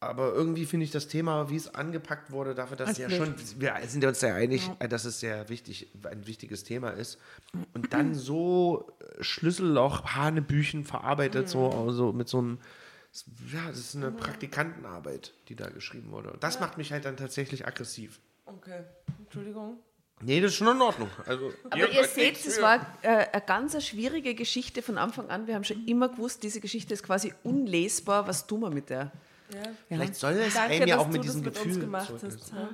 aber irgendwie finde ich das Thema, wie es angepackt wurde, dafür, dass Als ja schon, wir sind ja uns sehr einig, äh, dass es sehr wichtig, ein wichtiges Thema ist. Und dann so äh, Schlüsselloch, Hanebüchen verarbeitet, so also mit so einem, ja, das ist eine Praktikantenarbeit, die da geschrieben wurde. Und das macht mich halt dann tatsächlich aggressiv. Okay, Entschuldigung. Nee, das ist schon in Ordnung. Also, Aber ihr seht, es war äh, eine ganz schwierige Geschichte von Anfang an. Wir haben schon immer gewusst, diese Geschichte ist quasi unlesbar. Was tun wir mit der? Ja. Vielleicht soll es Danke, einem ja dass auch mit du diesem das mit Gefühl uns gemacht hast. Ja.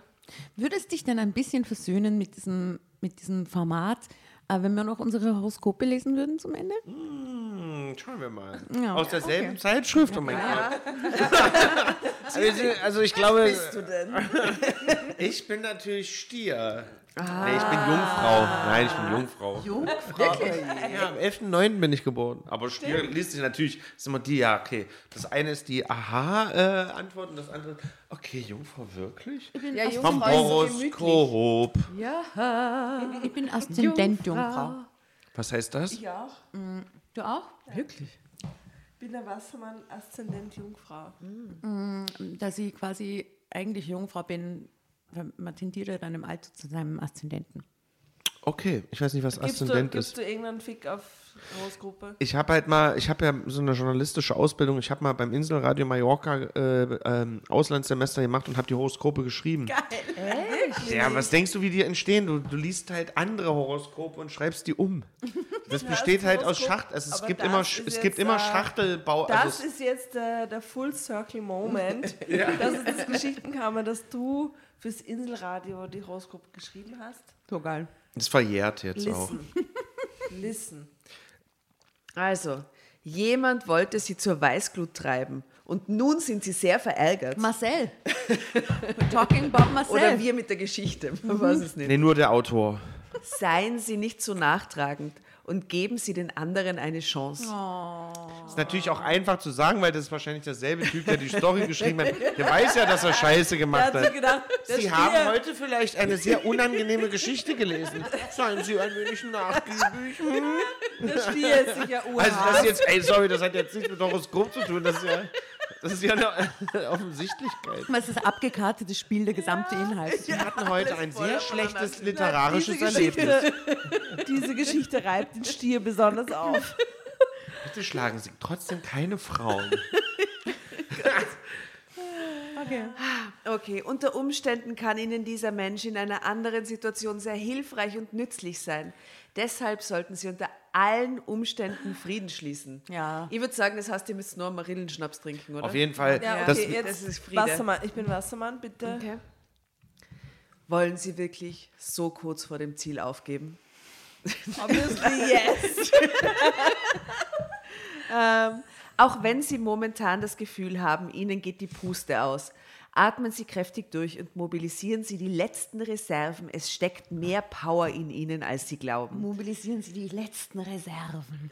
Würde es dich denn ein bisschen versöhnen mit diesem, mit diesem Format, äh, wenn wir noch unsere Horoskope lesen würden zum Ende? Hm, schauen wir mal. Ja. Aus derselben Zeitschrift, oh mein Gott. Also, also ich glaube, du denn? Ich bin natürlich Stier. Nee, ich bin Jungfrau. Nein, ich bin Jungfrau. Jungfrau. Ja, am 11.09. bin ich geboren. Aber Stier liest sich natürlich, ist immer die, ja, okay. Das eine ist die Aha-Antwort und das andere, okay, Jungfrau wirklich? Ja, Vom Horoskop. Ja, Ich bin Aszendent Jungfrau. Was heißt das? Ich auch. Du auch? wirklich. Bin der Wassermann, Aszendent Jungfrau. Dass ich quasi eigentlich Jungfrau bin, weil man tendiert dann im Alter zu seinem Aszendenten. Okay, ich weiß nicht, was Gibst, du, Aszendent gibst ist. du irgendeinen Fick auf Horoskope? Ich habe halt mal, ich habe ja so eine journalistische Ausbildung. Ich habe mal beim Inselradio Mallorca äh, ähm, Auslandssemester gemacht und habe die Horoskope geschrieben. Geil. Ja, was denkst du, wie die entstehen? Du, du liest halt andere Horoskope und schreibst die um. Das besteht halt aus Horoskop, Schacht. Also es gibt immer, ist es gibt immer Schachtelbau. Das also ist jetzt äh, der Full Circle Moment. Das ist das Geschichtenkammer, dass du fürs Inselradio die Horoskope geschrieben hast. So geil. ist verjährt jetzt auch. Listen. Listen. Also, jemand wollte sie zur Weißglut treiben und nun sind sie sehr verärgert. Marcel. We're talking about Marcel. Oder wir mit der Geschichte, man weiß es nicht. Nee, nur der Autor. Seien Sie nicht so nachtragend und geben Sie den anderen eine Chance. Ist natürlich auch einfach zu sagen, weil das ist wahrscheinlich derselbe Typ, der die Story geschrieben hat. Der weiß ja, dass er Scheiße gemacht hat gedacht, Sie haben heute vielleicht eine sehr unangenehme Geschichte gelesen. Seien Sie ein wenig nachgiebig. der Stier ist sicher urhart. Also das ist jetzt, ey, sorry, das hat jetzt nichts mit Horoskop zu tun. Das ist ja, das ist ja eine Offensichtlichkeit. Das ist abgekartetes Spiel, der gesamte Inhalt. Wir hatten heute ein sehr schlechtes literarisches Erlebnis. diese Geschichte reibt den Stier besonders auf. Bitte schlagen Sie trotzdem keine Frauen. Okay. Okay, unter Umständen kann Ihnen dieser Mensch in einer anderen Situation sehr hilfreich und nützlich sein. Deshalb sollten Sie unter allen Umständen Frieden schließen. Ja. Ich würde sagen, das heißt, ihr müsst nur Marillenschnaps trinken, oder? Auf jeden Fall. Ja, Das, okay, jetzt das ist Friede. Wassermann. Ich bin Wassermann, bitte. Okay. Wollen Sie wirklich so kurz vor dem Ziel aufgeben? Obviously yes. Ähm, auch wenn Sie momentan das Gefühl haben, Ihnen geht die Puste aus, atmen Sie kräftig durch und mobilisieren Sie die letzten Reserven. Es steckt mehr Power in Ihnen, als Sie glauben. Mobilisieren Sie die letzten Reserven.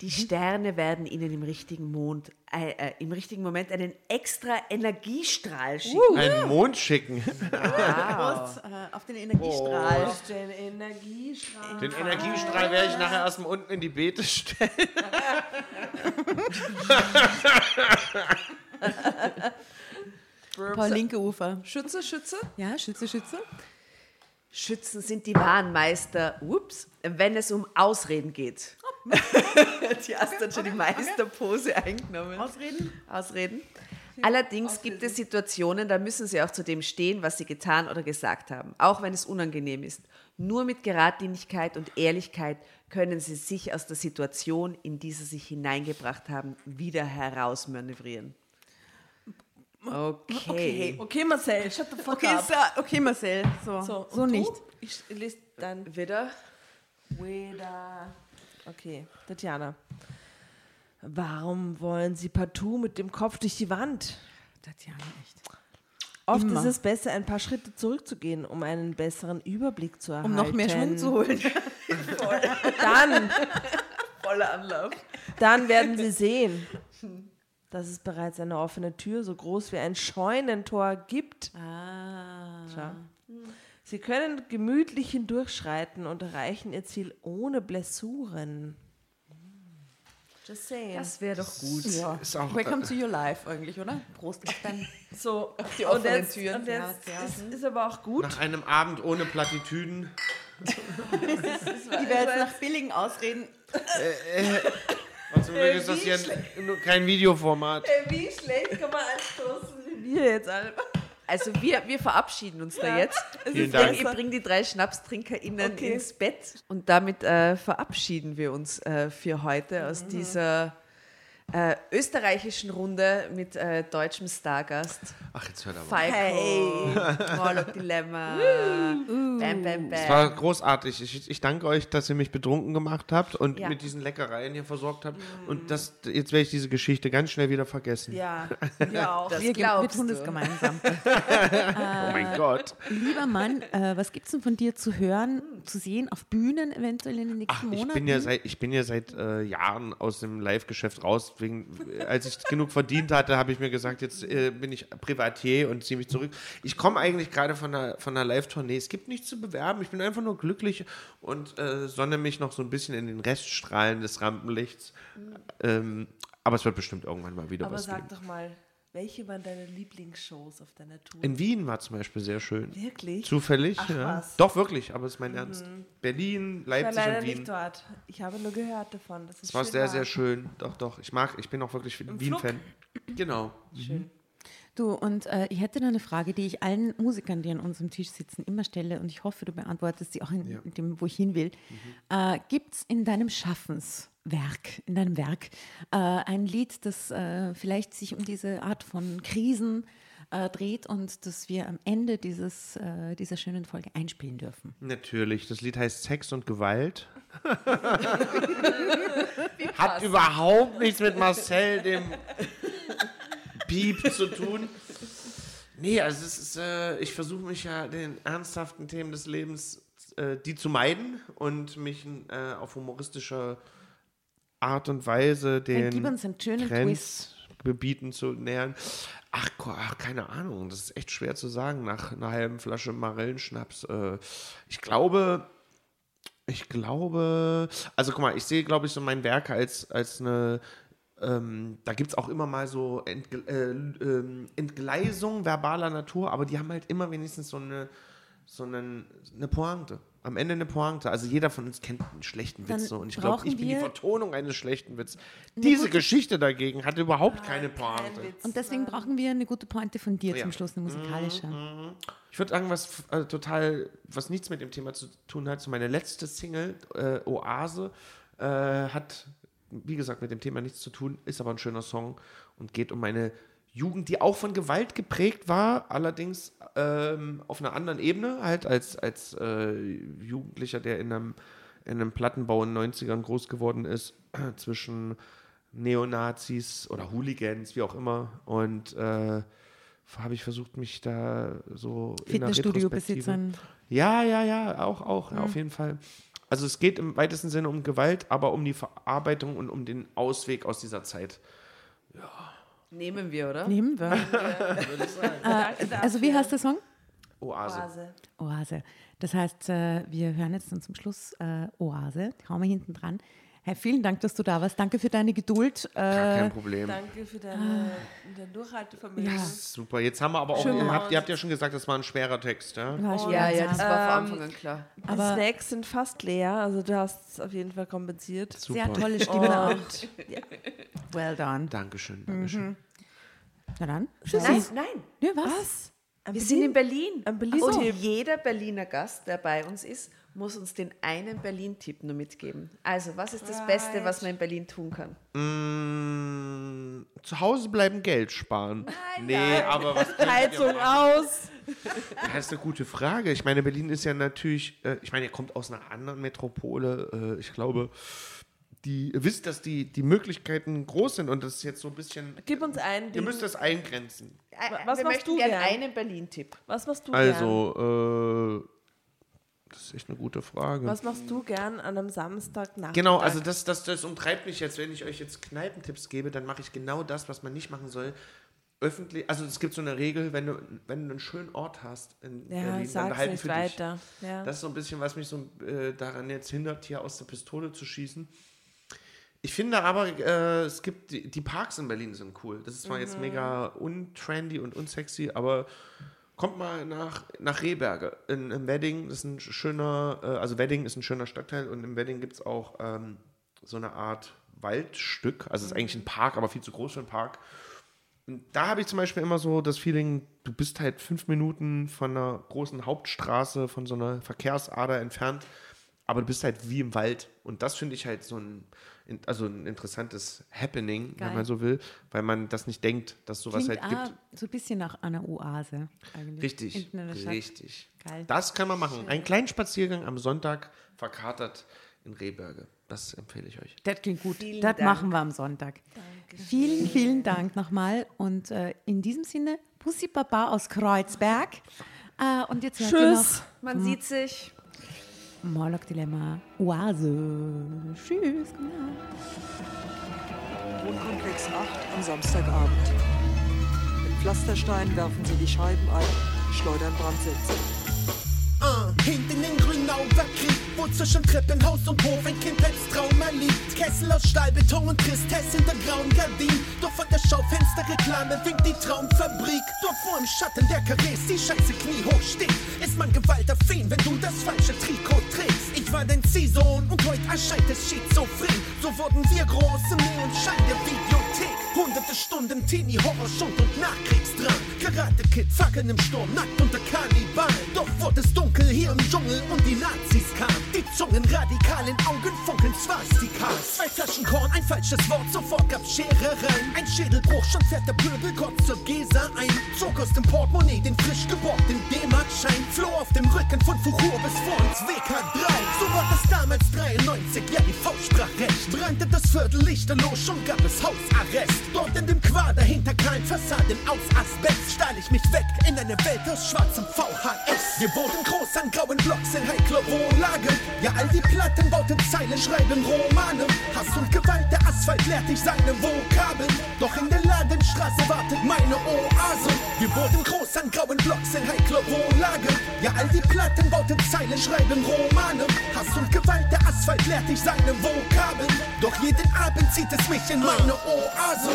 Die Sterne werden Ihnen im richtigen, Mond, äh, äh, im richtigen Moment einen extra Energiestrahl schicken. einen Mond schicken. Prost äh, auf den Energiestrahl. Aus den Energiestrahl. Den Energiestrahl werde ich nachher erstmal unten in die Beete stellen. Paul linke Ufer. Schütze, Schütze. Ja, Schütze, Schütze. Schützen sind die wahren Meister, ups, wenn es um Ausreden geht. die hast dann schon die Meisterpose eingenommen. Ausreden? Ausreden. Allerdings gibt es Situationen, da müssen sie auch zu dem stehen, was sie getan oder gesagt haben, auch wenn es unangenehm ist. Nur mit Geradlinigkeit und Ehrlichkeit können sie sich aus der Situation, in die sie sich hineingebracht haben, wieder herausmanövrieren. Okay. Okay, Marcel, shut the fuck Okay, up. so, okay Marcel. So, So, so, und du? nicht. Ich lese dann Wieder. wieder. Okay, Tatjana. Warum wollen Sie partout mit dem Kopf durch die Wand? Tatjana, echt. Oft Immer. ist es besser, ein paar Schritte zurückzugehen, um einen besseren Überblick zu erhalten. Um noch mehr Schwung zu holen. Dann, Voller Anlauf. dann werden Sie sehen, dass es bereits eine offene Tür so groß wie ein Scheunentor gibt. Ah. Schau. Sie können gemütlich hindurchschreiten und erreichen Ihr Ziel ohne Blessuren. Just saying. Das wäre doch gut. Ja. Ist auch, Welcome to your life eigentlich, oder? Prost auf dein so, die und offenen jetzt, Türen. Und jetzt ja. ist, ist aber auch gut. Nach einem Abend ohne Plattitüden. Ich werde jetzt nach billigen Ausreden. Und zum Glück ist das hier ein, kein Videoformat. Ey, wie schlecht kann man anstoßen wie wir jetzt alle? Also wir, wir verabschieden uns da jetzt. Vielen Ich Dank. bringe bring die drei SchnapstrinkerInnen Okay. ins Bett und damit äh, verabschieden wir uns äh, für heute aus dieser äh, österreichischen Runde mit äh, deutschem Stargast Ach, jetzt hört aber. Falco, Hey. Morlock Dilemma, Bam, bam, Es bam. war großartig. Ich, ich danke euch, dass ihr mich betrunken gemacht habt und Ja. mit diesen Leckereien hier versorgt habt. Und das, jetzt werde ich diese Geschichte ganz schnell wieder vergessen. Ja, wir auch. Das Wir, wir glaubst tun du. das gemeinsam. Oh mein Gott. Lieber Mann, äh, was gibt es denn von dir zu hören, zu sehen, auf Bühnen eventuell in den nächsten Ach, ich Monaten? bin ja seit, ich bin ja seit äh, Jahren aus dem Live-Geschäft raus. Wegen, äh, als ich genug verdient hatte, habe ich mir gesagt, jetzt äh, bin ich Privatier und ziehe mich zurück. Ich komme eigentlich gerade von einer, von einer Live-Tournee. Es gibt nichts zu bewerben. Ich bin einfach nur glücklich und äh, sonne mich noch so ein bisschen in den Reststrahlen des Rampenlichts. Ähm, aber es wird bestimmt irgendwann mal wieder Aber was sag geben. doch mal, welche waren deine Lieblingsshows auf deiner Tour? In Wien war zum Beispiel sehr schön. Wirklich? Zufällig, Ach, ja. was. Mhm. Doch, wirklich, aber es ist mein Ernst. Berlin, ich war Leipzig leider und Wien. nicht dort. Ich habe nur gehört davon. Das ist Es war sehr, warm. sehr schön. Doch, doch. Ich mag, ich bin auch wirklich Wien-Fan. Genau. Schön. Du, und äh, ich hätte da eine Frage, die ich allen Musikern, die an unserem Tisch sitzen, immer stelle und ich hoffe, du beantwortest sie auch in, Ja. in dem, wo ich hin will. Äh, Gibt es in deinem Schaffenswerk, in deinem Werk, äh, ein Lied, das äh, vielleicht sich um diese Art von Krisen äh, dreht und das wir am Ende dieses, äh, dieser schönen Folge einspielen dürfen? Natürlich. Das Lied heißt Sex und Gewalt. Hat überhaupt nichts mit Marcel, dem Piep, zu tun. Nee, also es ist, äh, ich versuche mich ja den ernsthaften Themen des Lebens, äh, die zu meiden und mich äh, auf humoristische Art und Weise den gib uns einen schönen Grenzgebieten zu nähern. Ach, ach, keine Ahnung, das ist echt schwer zu sagen nach einer halben Flasche Marillenschnaps. Äh, ich glaube, ich glaube, also guck mal, ich sehe, glaube ich, so mein Werk als, als eine, ähm, da gibt es auch immer mal so Entge äh, ähm, Entgleisungen verbaler Natur, aber die haben halt immer wenigstens so eine, so einen, eine Pointe. Am Ende eine Pointe. Also jeder von uns kennt einen schlechten Dann Witz so. Und ich glaube, ich bin die Vertonung eines schlechten Witzes. Diese Geschichte dagegen hatte überhaupt keine Kein Pointe. Witz. Und deswegen brauchen wir eine gute Pointe von dir Ja. zum Schluss, eine musikalische. Ich würde sagen, was äh, total, was nichts mit dem Thema zu tun hat, so meine letzte Single, äh, Oase, äh, hat, wie gesagt, mit dem Thema nichts zu tun, ist aber ein schöner Song und geht um meine Jugend, die auch von Gewalt geprägt war, allerdings ähm, auf einer anderen Ebene, halt als, als äh, Jugendlicher, der in einem, in einem Plattenbau in den 90ern groß geworden ist, zwischen Neonazis oder Hooligans, wie auch immer. Und äh, habe ich versucht, mich da so Fitnessstudio-Besitzern. Ja, ja, ja, auch, auch, ja, auf jeden Fall. Also es geht im weitesten Sinne um Gewalt, aber um die Verarbeitung und um den Ausweg aus dieser Zeit. Nehmen wir, oder? Nehmen wir. Äh, also wie heißt der Song? Oase. Oase. Oase. Das heißt, äh, wir hören jetzt dann zum Schluss äh, Oase. Die hauen wir hinten dran. Hey, vielen Dank, dass du da warst. Danke für deine Geduld. Gar Äh, kein Problem. Danke für deine, dein Durchhaltevermögen. Ja. Super. Jetzt haben wir aber auch, ihr habt, ihr habt ja schon gesagt, das war ein schwerer Text, ja? Ja, ja, ganz das war von Ähm, Anfang an klar. Die Aber- Snacks sind fast leer, also du hast es auf jeden Fall kompensiert. Sehr Super. tolle Stimme. Und Well done. Dankeschön, Dankeschön. Na dann. Nein, nein. Ja, was? am Wir sind in Berlin. Berlin- Und So. jeder Berliner Gast, der bei uns ist, muss uns den einen Berlin-Tipp nur mitgeben. Also, was ist das Beste, was man in Berlin tun kann? Mm, zu Hause bleiben, Geld sparen. nee, aber was Heizung aus. Das ist eine gute Frage. Ich meine, Berlin ist ja natürlich, äh, ich meine, ihr kommt aus einer anderen Metropole. Äh, ich glaube, die, ihr wisst, dass die, die Möglichkeiten groß sind und das ist jetzt so ein bisschen. Gib uns ein Ihr müsst das eingrenzen. Äh, was wir machst möchten du gerne gern? einen Berlin-Tipp. Was machst du gern? Also, äh, das ist echt eine gute Frage. Was machst du gern an einem Samstagnachmittag? Genau, also das, das, das umtreibt mich jetzt, wenn ich euch jetzt Kneipentipps gebe, dann mache ich genau das, was man nicht machen soll. Öffentlich, also es gibt so eine Regel, wenn du, wenn du einen schönen Ort hast in Ja, Berlin, dann behalten nicht für weiter. Ja. Das ist so ein bisschen, was mich so äh, daran jetzt hindert, hier aus der Pistole zu schießen. Ich finde aber, äh, es gibt, die, die Parks in Berlin sind cool. Das ist zwar Mhm. jetzt mega untrendy und unsexy, aber kommt mal nach, nach Rehberge. In, Im Wedding, ist ein schöner, äh, also Wedding ist ein schöner Stadtteil und im Wedding gibt es auch ähm, so eine Art Waldstück. Also es ist eigentlich ein Park, aber viel zu groß für einen Park. Und da habe ich zum Beispiel immer so das Feeling, du bist halt fünf Minuten von einer großen Hauptstraße, von so einer Verkehrsader entfernt. Aber du bist halt wie im Wald. Und das finde ich halt so ein, in- also ein interessantes Happening, Geil. wenn man so will, weil man das nicht denkt, dass sowas Klingt halt gibt. auch so ein bisschen nach einer Oase eigentlich. Richtig, richtig. Geil. Das kann man machen. Einen kleinen Spaziergang am Sonntag verkatert in Rehberge. Das empfehle ich euch. Das klingt gut. Vielen das Dank. machen wir am Sonntag. Vielen, vielen Dank nochmal. Und äh, in diesem Sinne, Pussy Papa aus Kreuzberg. Äh, und jetzt hört ihr Tschüss. Man sieht sich. Noch Morlock Dilemma Oase. Tschüss. Gute Nacht. Wohnkomplex 8 am Samstagabend. Mit Pflastersteinen werfen sie die Scheiben ein, schleudern Brandsätze. Hinten in Grünauer Krieg, wo zwischen Treppenhaus und Hof ein Kindheitstrauma liegt. Kessel aus Stahl, Beton und Tristesse in der grauen Gardin. Doch von der Schaufensterreklame winkt die Traumfabrik. Dort, wo im Schatten der Karrees die Scheiße kniehoch steht, ist man gewaltaffin, wenn du das falsche Trikot trägst. Ich war dein Ziehsohn und heute erscheint es schizophren. So wurden wir groß im Neonschein der Videothek. Hunderte Stunden Teenie, Horror, Schund und Nachkriegsdrang. Karate Kid, Fackeln im Sturm, nackt unter Kannibalen. Doch wurde es dunkel hier im Dschungel und die Nazis kamen. Die Zungen radikal in Augen funkeln Swastikas. Zwei Flaschen Korn, ein falsches Wort, sofort gab's Scherereien. Ein Schädelbruch, schon fährt der Pöbel kurz zur Gesa ein. Zog aus dem Portemonnaie den frisch geborgten D-Mark-Schein. Floh auf dem Rücken von Fuchur bis vor ins WK3. So war das damals 93, ja die Faust sprach recht. Brannte das Viertel lichterloh, schon gab es Hausarrest. Dort in dem Quader hinter kahlen Fassaden aus Asbest stahl ich mich weg in eine Welt aus schwarzem VHS. Wir wurden groß an grauen Blocks in heikler Wohnlage. Ja, all die Platten bauten Zeilen, schreiben Romane. Hass und Gewalt, der Asphalt lehrt dich seine Vokabeln. Doch in der Ladenstraße wartet meine Oase. Wir wurden groß an grauen Blocks in heikler Wohnlage. Ja, all die Platten bauten Zeilen, schreiben Romane. Hass und Gewalt, der Asphalt lehrt dich seine Vokabeln. Doch jeden Abend zieht es mich in meine Oase.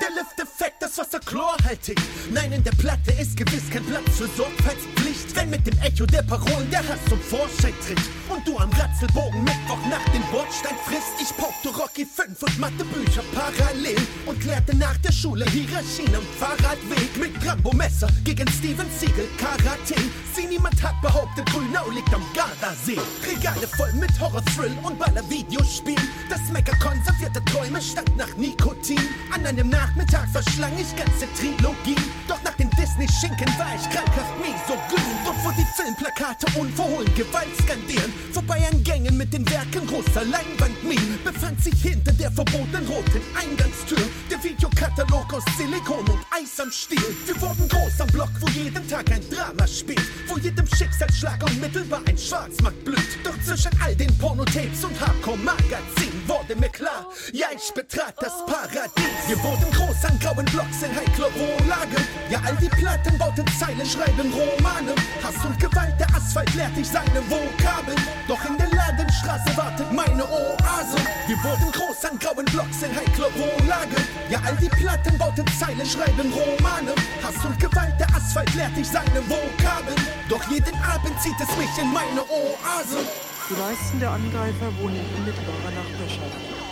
Der Lifteffekt, das Wasser chlorhaltig. Nein, in der Platte ist gewiss kein Platz für Sorgfaltspflicht. Wenn mit dem Echo der Parolen der Hass zum Vorschein tritt und du am Ratzelbogen Mittwoch nach den Bordstein frisst. Ich paukte Rocky 5 und Mathebücher parallel und klärte nach der Schule Hierarchien am Fahrradweg mit Rambo-Messer gegen Steven Siegel Karate. Sie niemand hat behauptet, Grünau liegt am Gardasee. Regale voll mit Horror-Thrill und Baller-Videospielen. Das Mecker konservierte Stank nach Nikotin. An einem Nachmittag verschlang ich ganze Trilogien. Doch nach den Disney-Schinken war ich krankhaft misogyn. Dort wo die Filmplakate unverhohlen Gewalt skandieren. Vorbei an Gängen mit den Werken großer Leinwandminen. Befand sich hinter der verbotenen roten Eingangstür. Der Videokatalog aus Silikon und Eis am Stiel. Wir wurden groß am Block, wo jeden Tag ein Drama spielt. Wo jedem Schicksalsschlag unmittelbar ein Schwarzmarkt blüht. Doch zwischen all den Pornotapes und Hardcore-Magazinen wurde mir klar, ja, ich betrat das Paradies. Wir wurden groß an grauen Blocks in heikler Wohnlage. Ja, all die Platten bauten Zeilen, schreiben Romane. Hass und Gewalt, der Asphalt lehrt dich seine Vokabeln. Doch in der Ladenstraße wartet meine Oase. Wir wurden groß an grauen Blocks in heikler Wohnlage. Ja, all die Platten bauten Zeilen, schreiben Romane. Hass und Gewalt, der Asphalt lehrt dich seine Vokabeln. Doch jeden Abend zieht es mich in meine Oase. Die meisten der Angreifer wohnen in unmittelbarer Nachbarschaft.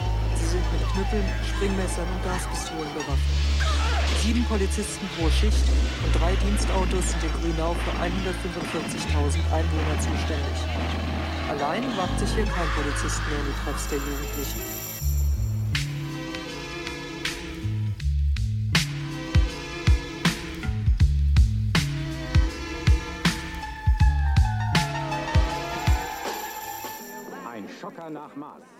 Knüppeln, Springmessern und Gaspistolen bewaffnet. Sieben Polizisten pro Schicht und drei Dienstautos sind in Grünau für 145.000 Einwohner zuständig. Allein wagt sich hier kein Polizist mehr in die Treffs der Jugendlichen. Ein Schocker nach Maß.